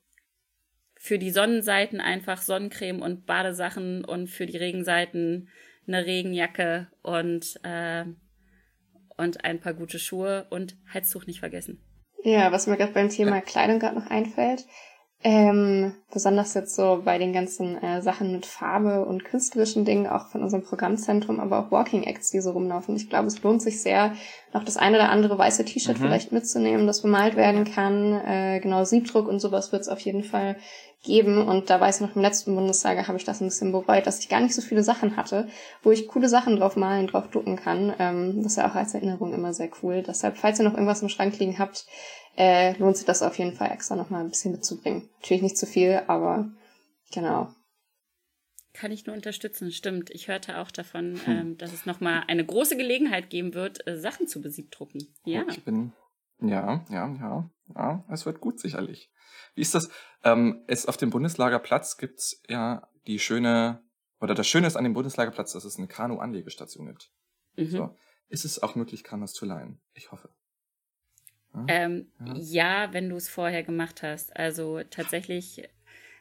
für die Sonnenseiten einfach Sonnencreme und Badesachen und für die Regenseiten eine Regenjacke und, äh, und ein paar gute Schuhe und Heiztuch nicht vergessen. Ja, was mir gerade beim Thema Kleidung gerade noch einfällt, ähm, besonders jetzt so bei den ganzen äh, Sachen mit Farbe und künstlerischen Dingen, auch von unserem Programmzentrum, aber auch Walking Acts, die so rumlaufen. Ich glaube, es lohnt sich sehr, noch das eine oder andere weiße T-Shirt mhm. vielleicht mitzunehmen, das bemalt werden kann. Äh, genau, Siebdruck und sowas wird es auf jeden Fall geben. Und da weiß ich noch, im letzten Bundestag habe ich das ein bisschen bereut, dass ich gar nicht so viele Sachen hatte, wo ich coole Sachen drauf malen, drauf drucken kann. Ähm, das ist ja auch als Erinnerung immer sehr cool. Deshalb, falls ihr noch irgendwas im Schrank liegen habt, äh, lohnt sich das auf jeden Fall extra nochmal ein bisschen mitzubringen. Natürlich nicht zu viel, aber genau. Kann ich nur unterstützen, stimmt. Ich hörte auch davon, hm. ähm, dass es nochmal eine große Gelegenheit geben wird, äh, Sachen zu besiegdrucken. Ja. Ich bin, ja, ja, ja. Ja, es wird gut sicherlich. Wie ist das? Ähm, es auf dem Bundeslagerplatz gibt's ja die schöne, oder das Schöne ist an dem Bundeslagerplatz, dass es eine Kanu-Anlegestation gibt. Mhm. So. Ist es auch möglich, Kanus zu leihen? Ich hoffe. Ja, ähm, ja. ja wenn du es vorher gemacht hast. Also tatsächlich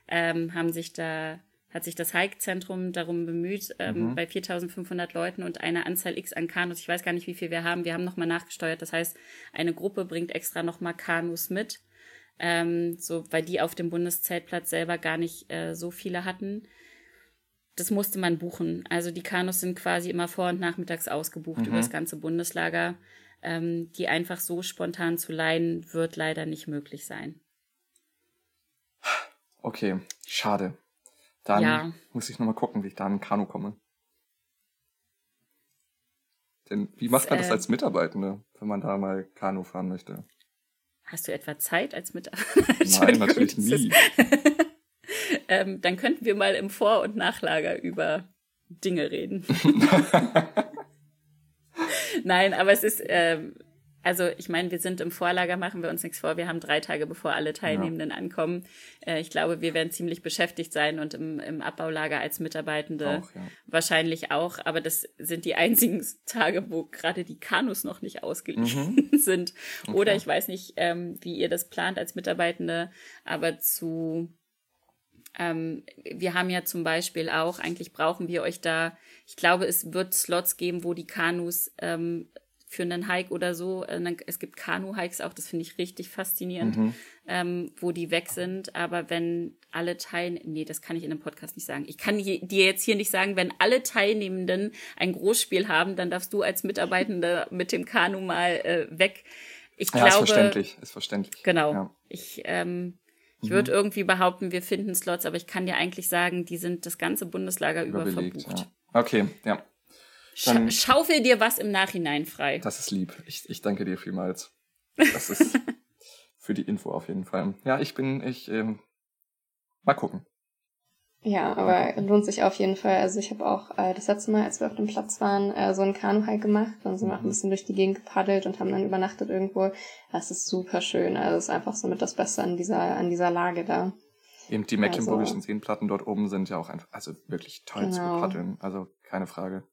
ähm, haben sich da hat sich das Hike-Zentrum darum bemüht, ähm, mhm. bei 4500 Leuten und einer Anzahl X an Kanus, ich weiß gar nicht, wie viel wir haben, wir haben nochmal nachgesteuert, das heißt, eine Gruppe bringt extra nochmal Kanus mit, ähm, so, weil die auf dem Bundeszeltplatz selber gar nicht äh, so viele hatten. Das musste man buchen. Also die Kanus sind quasi immer vor- und nachmittags ausgebucht mhm. über das ganze Bundeslager. Ähm, die einfach so spontan zu leihen, wird leider nicht möglich sein. Okay, schade. Dann ja. muss ich nochmal gucken, wie ich da in Kanu komme. Denn wie macht man das äh, als Mitarbeitende, wenn man da mal Kanu fahren möchte? Hast du etwa Zeit als Mitarbeiter? Nein, natürlich nie. ähm, dann könnten wir mal im Vor- und Nachlager über Dinge reden. Nein, aber es ist, ähm, also ich meine, wir sind im Vorlager, machen wir uns nichts vor. Wir haben drei Tage, bevor alle Teilnehmenden ja. ankommen. Äh, ich glaube, wir werden ziemlich beschäftigt sein und im, im Abbaulager als Mitarbeitende auch, ja. wahrscheinlich auch. Aber das sind die einzigen Tage, wo gerade die Kanus noch nicht ausgeliehen mhm. sind. Okay. Oder ich weiß nicht, ähm, wie ihr das plant als Mitarbeitende, aber zu ähm, wir haben ja zum Beispiel auch, eigentlich brauchen wir euch da, ich glaube, es wird Slots geben, wo die Kanus ähm, für einen Hike oder so. Äh, es gibt Kanu-Hikes auch, das finde ich richtig faszinierend, mhm. ähm, wo die weg sind. Aber wenn alle Teilnehmenden, nee, das kann ich in einem Podcast nicht sagen. Ich kann dir jetzt hier nicht sagen, wenn alle Teilnehmenden ein Großspiel haben, dann darfst du als Mitarbeitende mit dem Kanu mal äh, weg. Ich ja, glaube, ist verständlich, ist verständlich. Genau. Ja. Ich, ähm, ich würde mhm. irgendwie behaupten, wir finden Slots, aber ich kann dir eigentlich sagen, die sind das ganze Bundeslager über verbucht. Ja. Okay, ja. Dann, Schaufel dir was im Nachhinein frei. Das ist lieb. Ich, ich danke dir vielmals. Das ist für die Info auf jeden Fall. Ja, ich bin, ich, ähm, mal gucken. Ja, aber lohnt sich auf jeden Fall. Also ich habe auch äh, das letzte Mal, als wir auf dem Platz waren, äh, so einen Kanu-Hike gemacht. Dann sind wir auch ein mhm. bisschen durch die Gegend gepaddelt und haben dann übernachtet irgendwo. Das ist super schön. Also es ist einfach so mit das Beste an dieser, an dieser Lage da. Eben die Mecklenburgischen also, Seenplatten dort oben sind ja auch einfach, also wirklich toll genau. zu paddeln. Also keine Frage.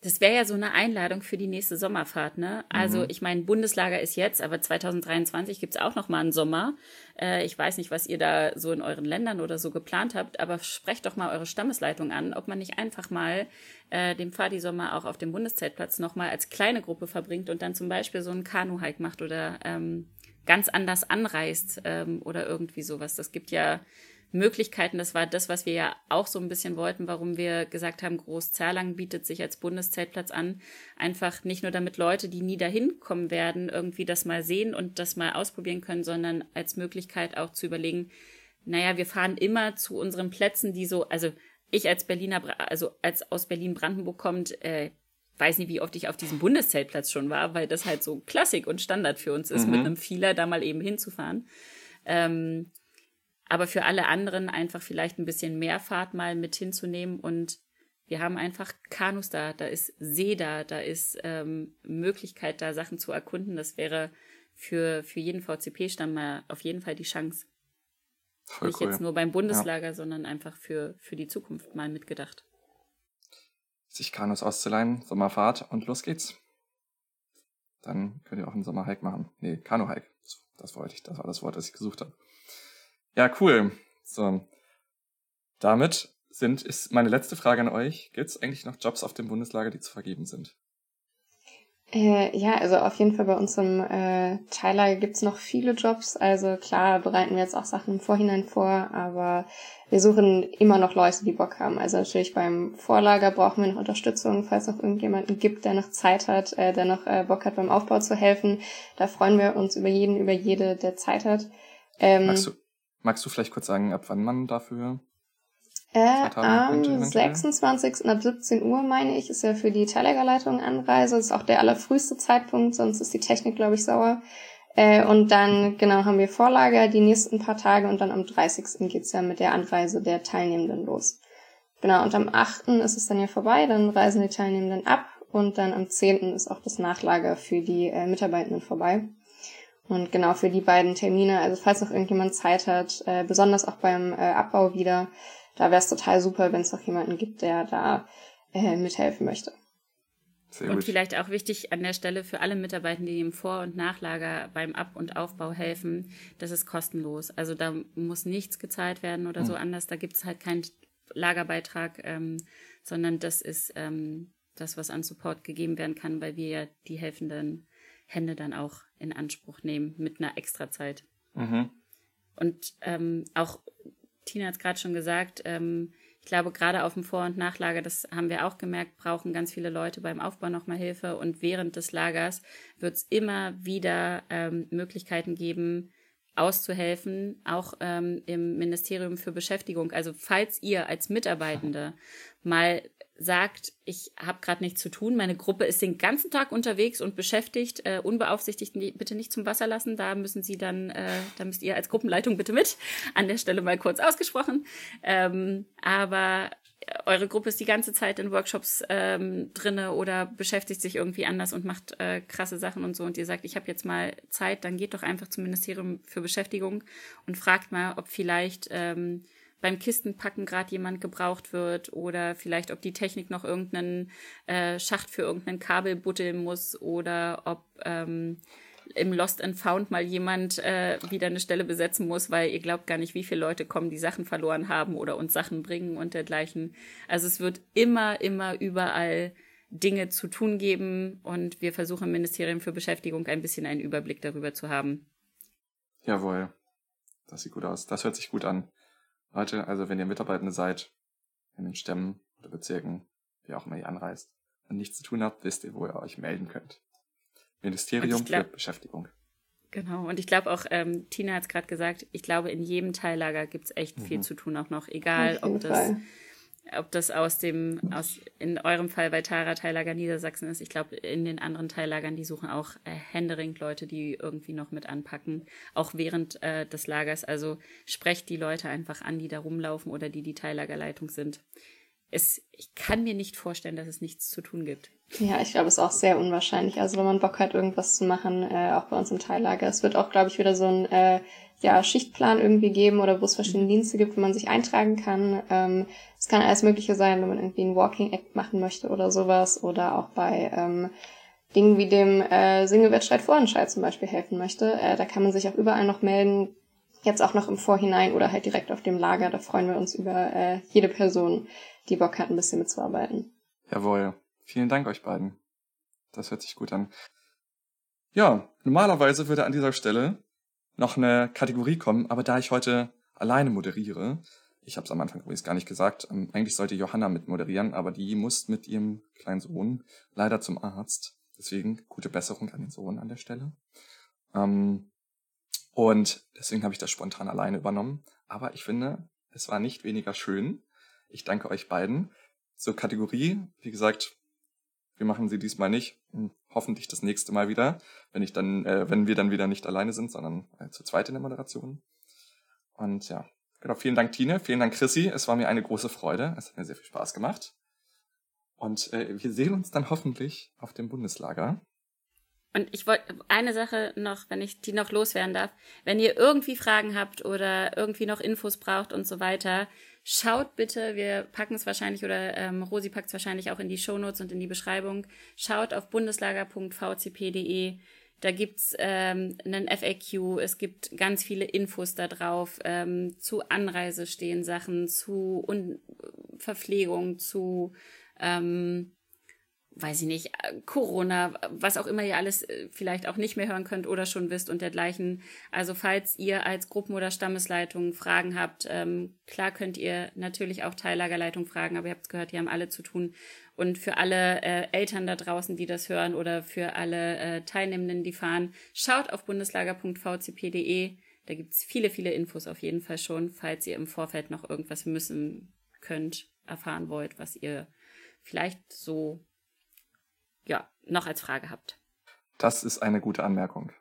Das wäre ja so eine Einladung für die nächste Sommerfahrt, ne? Also mhm. ich meine, Bundeslager ist jetzt, aber 2023 gibt's auch noch mal einen Sommer. Äh, ich weiß nicht, was ihr da so in euren Ländern oder so geplant habt, aber sprecht doch mal eure Stammesleitung an, ob man nicht einfach mal äh, den Fadi-Sommer auch auf dem Bundeszeltplatz noch mal als kleine Gruppe verbringt und dann zum Beispiel so einen Kanu-Hike macht oder ähm, ganz anders anreist ähm, oder irgendwie sowas. Das gibt ja Möglichkeiten. Das war das, was wir ja auch so ein bisschen wollten, warum wir gesagt haben, Großzerlang bietet sich als Bundeszeltplatz an. Einfach nicht nur damit Leute, die nie dahin kommen werden, irgendwie das mal sehen und das mal ausprobieren können, sondern als Möglichkeit auch zu überlegen, naja, wir fahren immer zu unseren Plätzen, die so, also ich als Berliner, also als aus Berlin-Brandenburg kommt, äh, weiß nicht, wie oft ich auf diesem Bundeszeltplatz schon war, weil das halt so Klassik und Standard für uns ist, mhm. mit einem Vieler da mal eben hinzufahren. Ähm, aber für alle anderen einfach vielleicht ein bisschen mehr Fahrt mal mit hinzunehmen und wir haben einfach Kanus da, da ist See da, da ist ähm, Möglichkeit da Sachen zu erkunden. Das wäre für, für jeden VCP-Stamm mal auf jeden Fall die Chance. Voll Nicht cool. jetzt nur beim Bundeslager, ja. sondern einfach für, für die Zukunft mal mitgedacht. Sich Kanus auszuleihen, Sommerfahrt und los geht's. Dann könnt ihr auch einen Sommerhike machen. Nee, Kanu-Hike. Das wollte ich, das war das Wort, das ich gesucht habe. Ja, cool. So. Damit sind, ist meine letzte Frage an euch. Gibt es eigentlich noch Jobs auf dem Bundeslager, die zu vergeben sind? Äh, ja, also auf jeden Fall bei uns im äh, Teillager gibt's noch viele Jobs. Also klar bereiten wir jetzt auch Sachen im Vorhinein vor, aber wir suchen immer noch Leute, die Bock haben. Also natürlich beim Vorlager brauchen wir noch Unterstützung, falls noch irgendjemanden gibt, der noch Zeit hat, äh, der noch äh, Bock hat, beim Aufbau zu helfen. Da freuen wir uns über jeden, über jede, der Zeit hat. Ähm, magst, du, Magst du vielleicht kurz sagen, ab wann man dafür äh, am könnte, 26. ab 17 Uhr, meine ich, ist ja für die Teillägerleitung Anreise. Das ist auch der allerfrüheste Zeitpunkt, sonst ist die Technik, glaube ich, sauer. Äh, und dann, genau, haben wir Vorlager die nächsten paar Tage und dann am 30. geht's ja mit der Anreise der Teilnehmenden los. Genau, und am 8. ist es dann ja vorbei, dann reisen die Teilnehmenden ab und dann am 10. ist auch das Nachlager für die äh, Mitarbeitenden vorbei. Und genau für die beiden Termine, also falls noch irgendjemand Zeit hat, äh, besonders auch beim äh, Abbau wieder, da wäre es total super, wenn es noch jemanden gibt, der da äh, mithelfen möchte. Sehr und gut. vielleicht auch wichtig an der Stelle für alle Mitarbeitenden, die im Vor- und Nachlager beim Ab- und Aufbau helfen, das ist kostenlos. Also da muss nichts gezahlt werden oder mhm. so anders. Da gibt es halt keinen Lagerbeitrag, ähm, sondern das ist ähm, das, was an Support gegeben werden kann, weil wir ja die helfenden Hände dann auch in Anspruch nehmen mit einer Extrazeit. Mhm. Und ähm, auch Tina hat es gerade schon gesagt, ähm, ich glaube, gerade auf dem Vor- und Nachlager, das haben wir auch gemerkt, brauchen ganz viele Leute beim Aufbau nochmal Hilfe. Und während des Lagers wird es immer wieder ähm, Möglichkeiten geben, auszuhelfen, auch ähm, im Ministerium für Beschäftigung. Also falls ihr als Mitarbeitende mal sagt, ich habe gerade nichts zu tun, meine Gruppe ist den ganzen Tag unterwegs und beschäftigt, äh, unbeaufsichtigt bitte nicht zum Wasser lassen, da müssen Sie dann, äh, da müsst ihr als Gruppenleitung bitte mit, an der Stelle mal kurz ausgesprochen. Ähm, aber eure Gruppe ist die ganze Zeit in Workshops ähm, drinne oder beschäftigt sich irgendwie anders und macht äh, krasse Sachen und so. Und ihr sagt, ich habe jetzt mal Zeit, dann geht doch einfach zum Ministerium für Beschäftigung und fragt mal, ob vielleicht ähm, beim Kistenpacken gerade jemand gebraucht wird oder vielleicht, ob die Technik noch irgendeinen äh, Schacht für irgendeinen Kabel butteln muss oder ob ähm, im Lost and Found mal jemand äh, wieder eine Stelle besetzen muss, weil ihr glaubt gar nicht, wie viele Leute kommen, die Sachen verloren haben oder uns Sachen bringen und dergleichen. Also es wird immer, immer überall Dinge zu tun geben und wir versuchen im Ministerium für Beschäftigung ein bisschen einen Überblick darüber zu haben. Jawohl. Das sieht gut aus. Das hört sich gut an. Leute, also wenn ihr Mitarbeitende seid, in den Stämmen oder Bezirken, wie auch immer ihr anreist, und nichts zu tun habt, wisst ihr, wo ihr euch melden könnt. Ministerium glaub, für Beschäftigung. Genau, und ich glaube auch, ähm, Tina hat es gerade gesagt, ich glaube, in jedem Teillager gibt es echt mhm. viel zu tun auch noch, egal ob das Fall ob das aus dem, aus, in eurem Fall bei Tara Teillager Niedersachsen ist. Ich glaube, in den anderen Teillagern, die suchen auch äh, händeringend Leute, die irgendwie noch mit anpacken, auch während äh, des Lagers. Also sprecht die Leute einfach an, die da rumlaufen oder die die Teillagerleitung sind. Es, ich kann mir nicht vorstellen, dass es nichts zu tun gibt. Ja, ich glaube, es ist auch sehr unwahrscheinlich. Also wenn man Bock hat, irgendwas zu machen, äh, auch bei uns im Teillager. Es wird auch, glaube ich, wieder so ein äh, ja, Schichtplan irgendwie geben oder wo es verschiedene mhm. Dienste gibt, wo man sich eintragen kann. Ähm, es kann alles Mögliche sein, wenn man irgendwie ein Walking Act machen möchte oder sowas oder auch bei ähm, Dingen wie dem äh, Singewettstreit Vorentscheid zum Beispiel helfen möchte. Äh, da kann man sich auch überall noch melden. Jetzt auch noch im Vorhinein oder halt direkt auf dem Lager. Da freuen wir uns über äh, jede Person, die Bock hat, ein bisschen mitzuarbeiten. Jawohl. Vielen Dank euch beiden. Das hört sich gut an. Ja, normalerweise würde an dieser Stelle noch eine Kategorie kommen, aber da ich heute alleine moderiere, ich habe es am Anfang übrigens gar nicht gesagt, ähm, eigentlich sollte Johanna mit moderieren, aber die muss mit ihrem kleinen Sohn leider zum Arzt. Deswegen gute Besserung an den Sohn an der Stelle. Ähm, und deswegen habe ich das spontan alleine übernommen. Aber ich finde, es war nicht weniger schön. Ich danke euch beiden. Zur Kategorie, wie gesagt, wir machen sie diesmal nicht. Hoffentlich das nächste Mal wieder, wenn ich dann, äh, wenn wir dann wieder nicht alleine sind, sondern äh, zu zweit in der Moderation. Und ja, genau. Vielen Dank, Tine. Vielen Dank, Chrissy. Es war mir eine große Freude. Es hat mir sehr viel Spaß gemacht. Und äh, wir sehen uns dann hoffentlich auf dem Bundeslager. Und ich wollte eine Sache noch, wenn ich die noch loswerden darf. Wenn ihr irgendwie Fragen habt oder irgendwie noch Infos braucht und so weiter, Schaut bitte, wir packen es wahrscheinlich oder ähm, Rosi packt es wahrscheinlich auch in die Shownotes und in die Beschreibung. Schaut auf bundeslager.vcp.de. Da gibt's ähm, einen FAQ, es gibt ganz viele Infos da drauf. Ähm, zu Anreise stehen Sachen, zu Un Verpflegung, zu ähm, weiß ich nicht, Corona, was auch immer ihr alles äh, vielleicht auch nicht mehr hören könnt oder schon wisst und dergleichen. Also falls ihr als Gruppen- oder Stammesleitung Fragen habt, ähm, klar könnt ihr natürlich auch Teillagerleitung fragen, aber ihr habt gehört, die haben alle zu tun. Und für alle äh, Eltern da draußen, die das hören oder für alle äh, Teilnehmenden, die fahren, schaut auf bundeslager.vcp.de. Da gibt's viele, viele Infos auf jeden Fall schon, falls ihr im Vorfeld noch irgendwas müssen könnt, erfahren wollt, was ihr vielleicht so ja, noch als Frage habt. Das ist eine gute Anmerkung.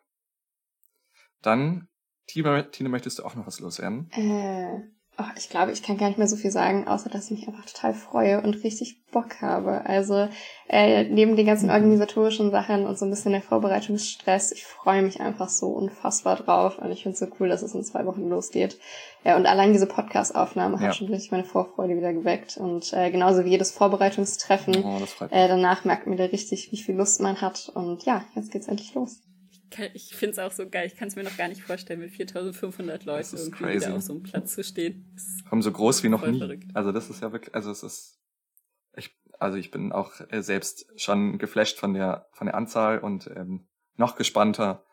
Dann, Tine, Tine möchtest du auch noch was loswerden? Äh, Oh, ich glaube, ich kann gar nicht mehr so viel sagen, außer dass ich mich einfach total freue und richtig Bock habe. Also äh, neben den ganzen organisatorischen Sachen und so ein bisschen der Vorbereitungsstress, ich freue mich einfach so unfassbar drauf und ich finde es so cool, dass es in zwei Wochen losgeht. Ja, und allein diese Podcast-Aufnahme ja. hat schon richtig meine Vorfreude wieder geweckt und äh, genauso wie jedes Vorbereitungstreffen. Oh, äh, danach merkt man wieder richtig, wie viel Lust man hat und ja, jetzt geht's endlich los ich finde es auch so geil. Ich kann es mir noch gar nicht vorstellen, mit 4500 Leuten irgendwie crazy. wieder auf so einem Platz zu stehen. Haben so groß wie noch nie. Verrückt. Also das ist ja wirklich, also es ist, ich, also ich bin auch äh, selbst schon geflasht von der, von der Anzahl und ähm, noch gespannter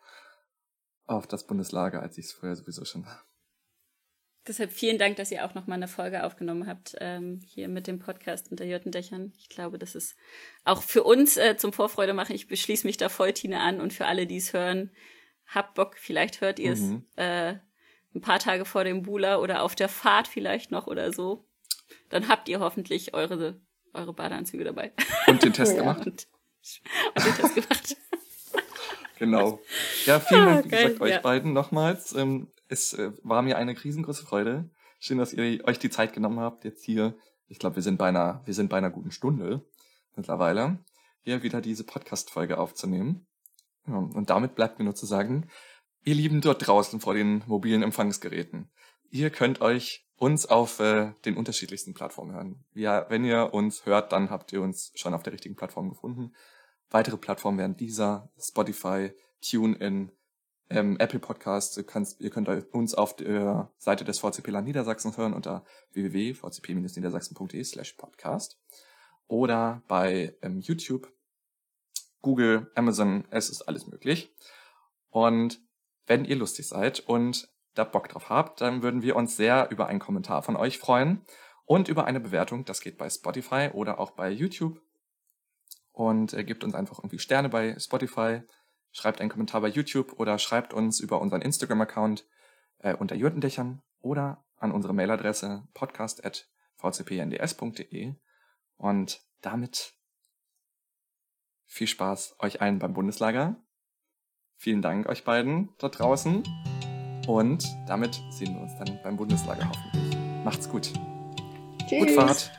auf das Bundeslager, als ich es vorher sowieso schon war. Deshalb vielen Dank, dass ihr auch noch mal eine Folge aufgenommen habt ähm, hier mit dem Podcast unter Jürtendächern. Ich glaube, das ist auch für uns äh, zum Vorfreude machen. Ich beschließe mich da voll Tine an und für alle, die es hören, habt Bock, vielleicht hört ihr es mhm. äh, ein paar Tage vor dem Bula oder auf der Fahrt vielleicht noch oder so. Dann habt ihr hoffentlich eure, eure Badeanzüge dabei. Und den Test gemacht. und, und den Test gemacht. genau. Ja, vielen Dank, wie gesagt, euch ja. beiden nochmals. Ähm, es äh, war mir eine riesengroße Freude. Schön, dass ihr euch die Zeit genommen habt, jetzt hier, ich glaube, wir sind bei einer, wir sind bei einer guten Stunde mittlerweile, hier wieder diese Podcast-Folge aufzunehmen. Ja, und damit bleibt mir nur zu sagen, ihr Lieben dort draußen vor den mobilen Empfangsgeräten, ihr könnt euch uns auf äh, den unterschiedlichsten Plattformen hören. Ja, wenn ihr uns hört, dann habt ihr uns schon auf der richtigen Plattform gefunden. Weitere Plattformen wären dieser, Spotify, TuneIn, ähm, Apple Podcasts. Ihr, kannst, ihr könnt uns auf der Seite des VCP Land Niedersachsen hören unter www.vcp-niedersachsen.de slash podcast oder bei ähm, YouTube, Google, Amazon, es ist alles möglich. Und wenn ihr lustig seid und da Bock drauf habt, dann würden wir uns sehr über einen Kommentar von euch freuen und über eine Bewertung. Das geht bei Spotify oder auch bei YouTube. Und äh, gebt uns einfach irgendwie Sterne bei Spotify, schreibt einen Kommentar bei YouTube oder schreibt uns über unseren Instagram-Account äh, unter Jürtendächern oder an unsere Mailadresse podcast.vcpnds.de. Und damit viel Spaß euch allen beim Bundeslager. Vielen Dank euch beiden dort draußen. Und damit sehen wir uns dann beim Bundeslager hoffentlich. Macht's gut. Tschüss. Gut Fahrt.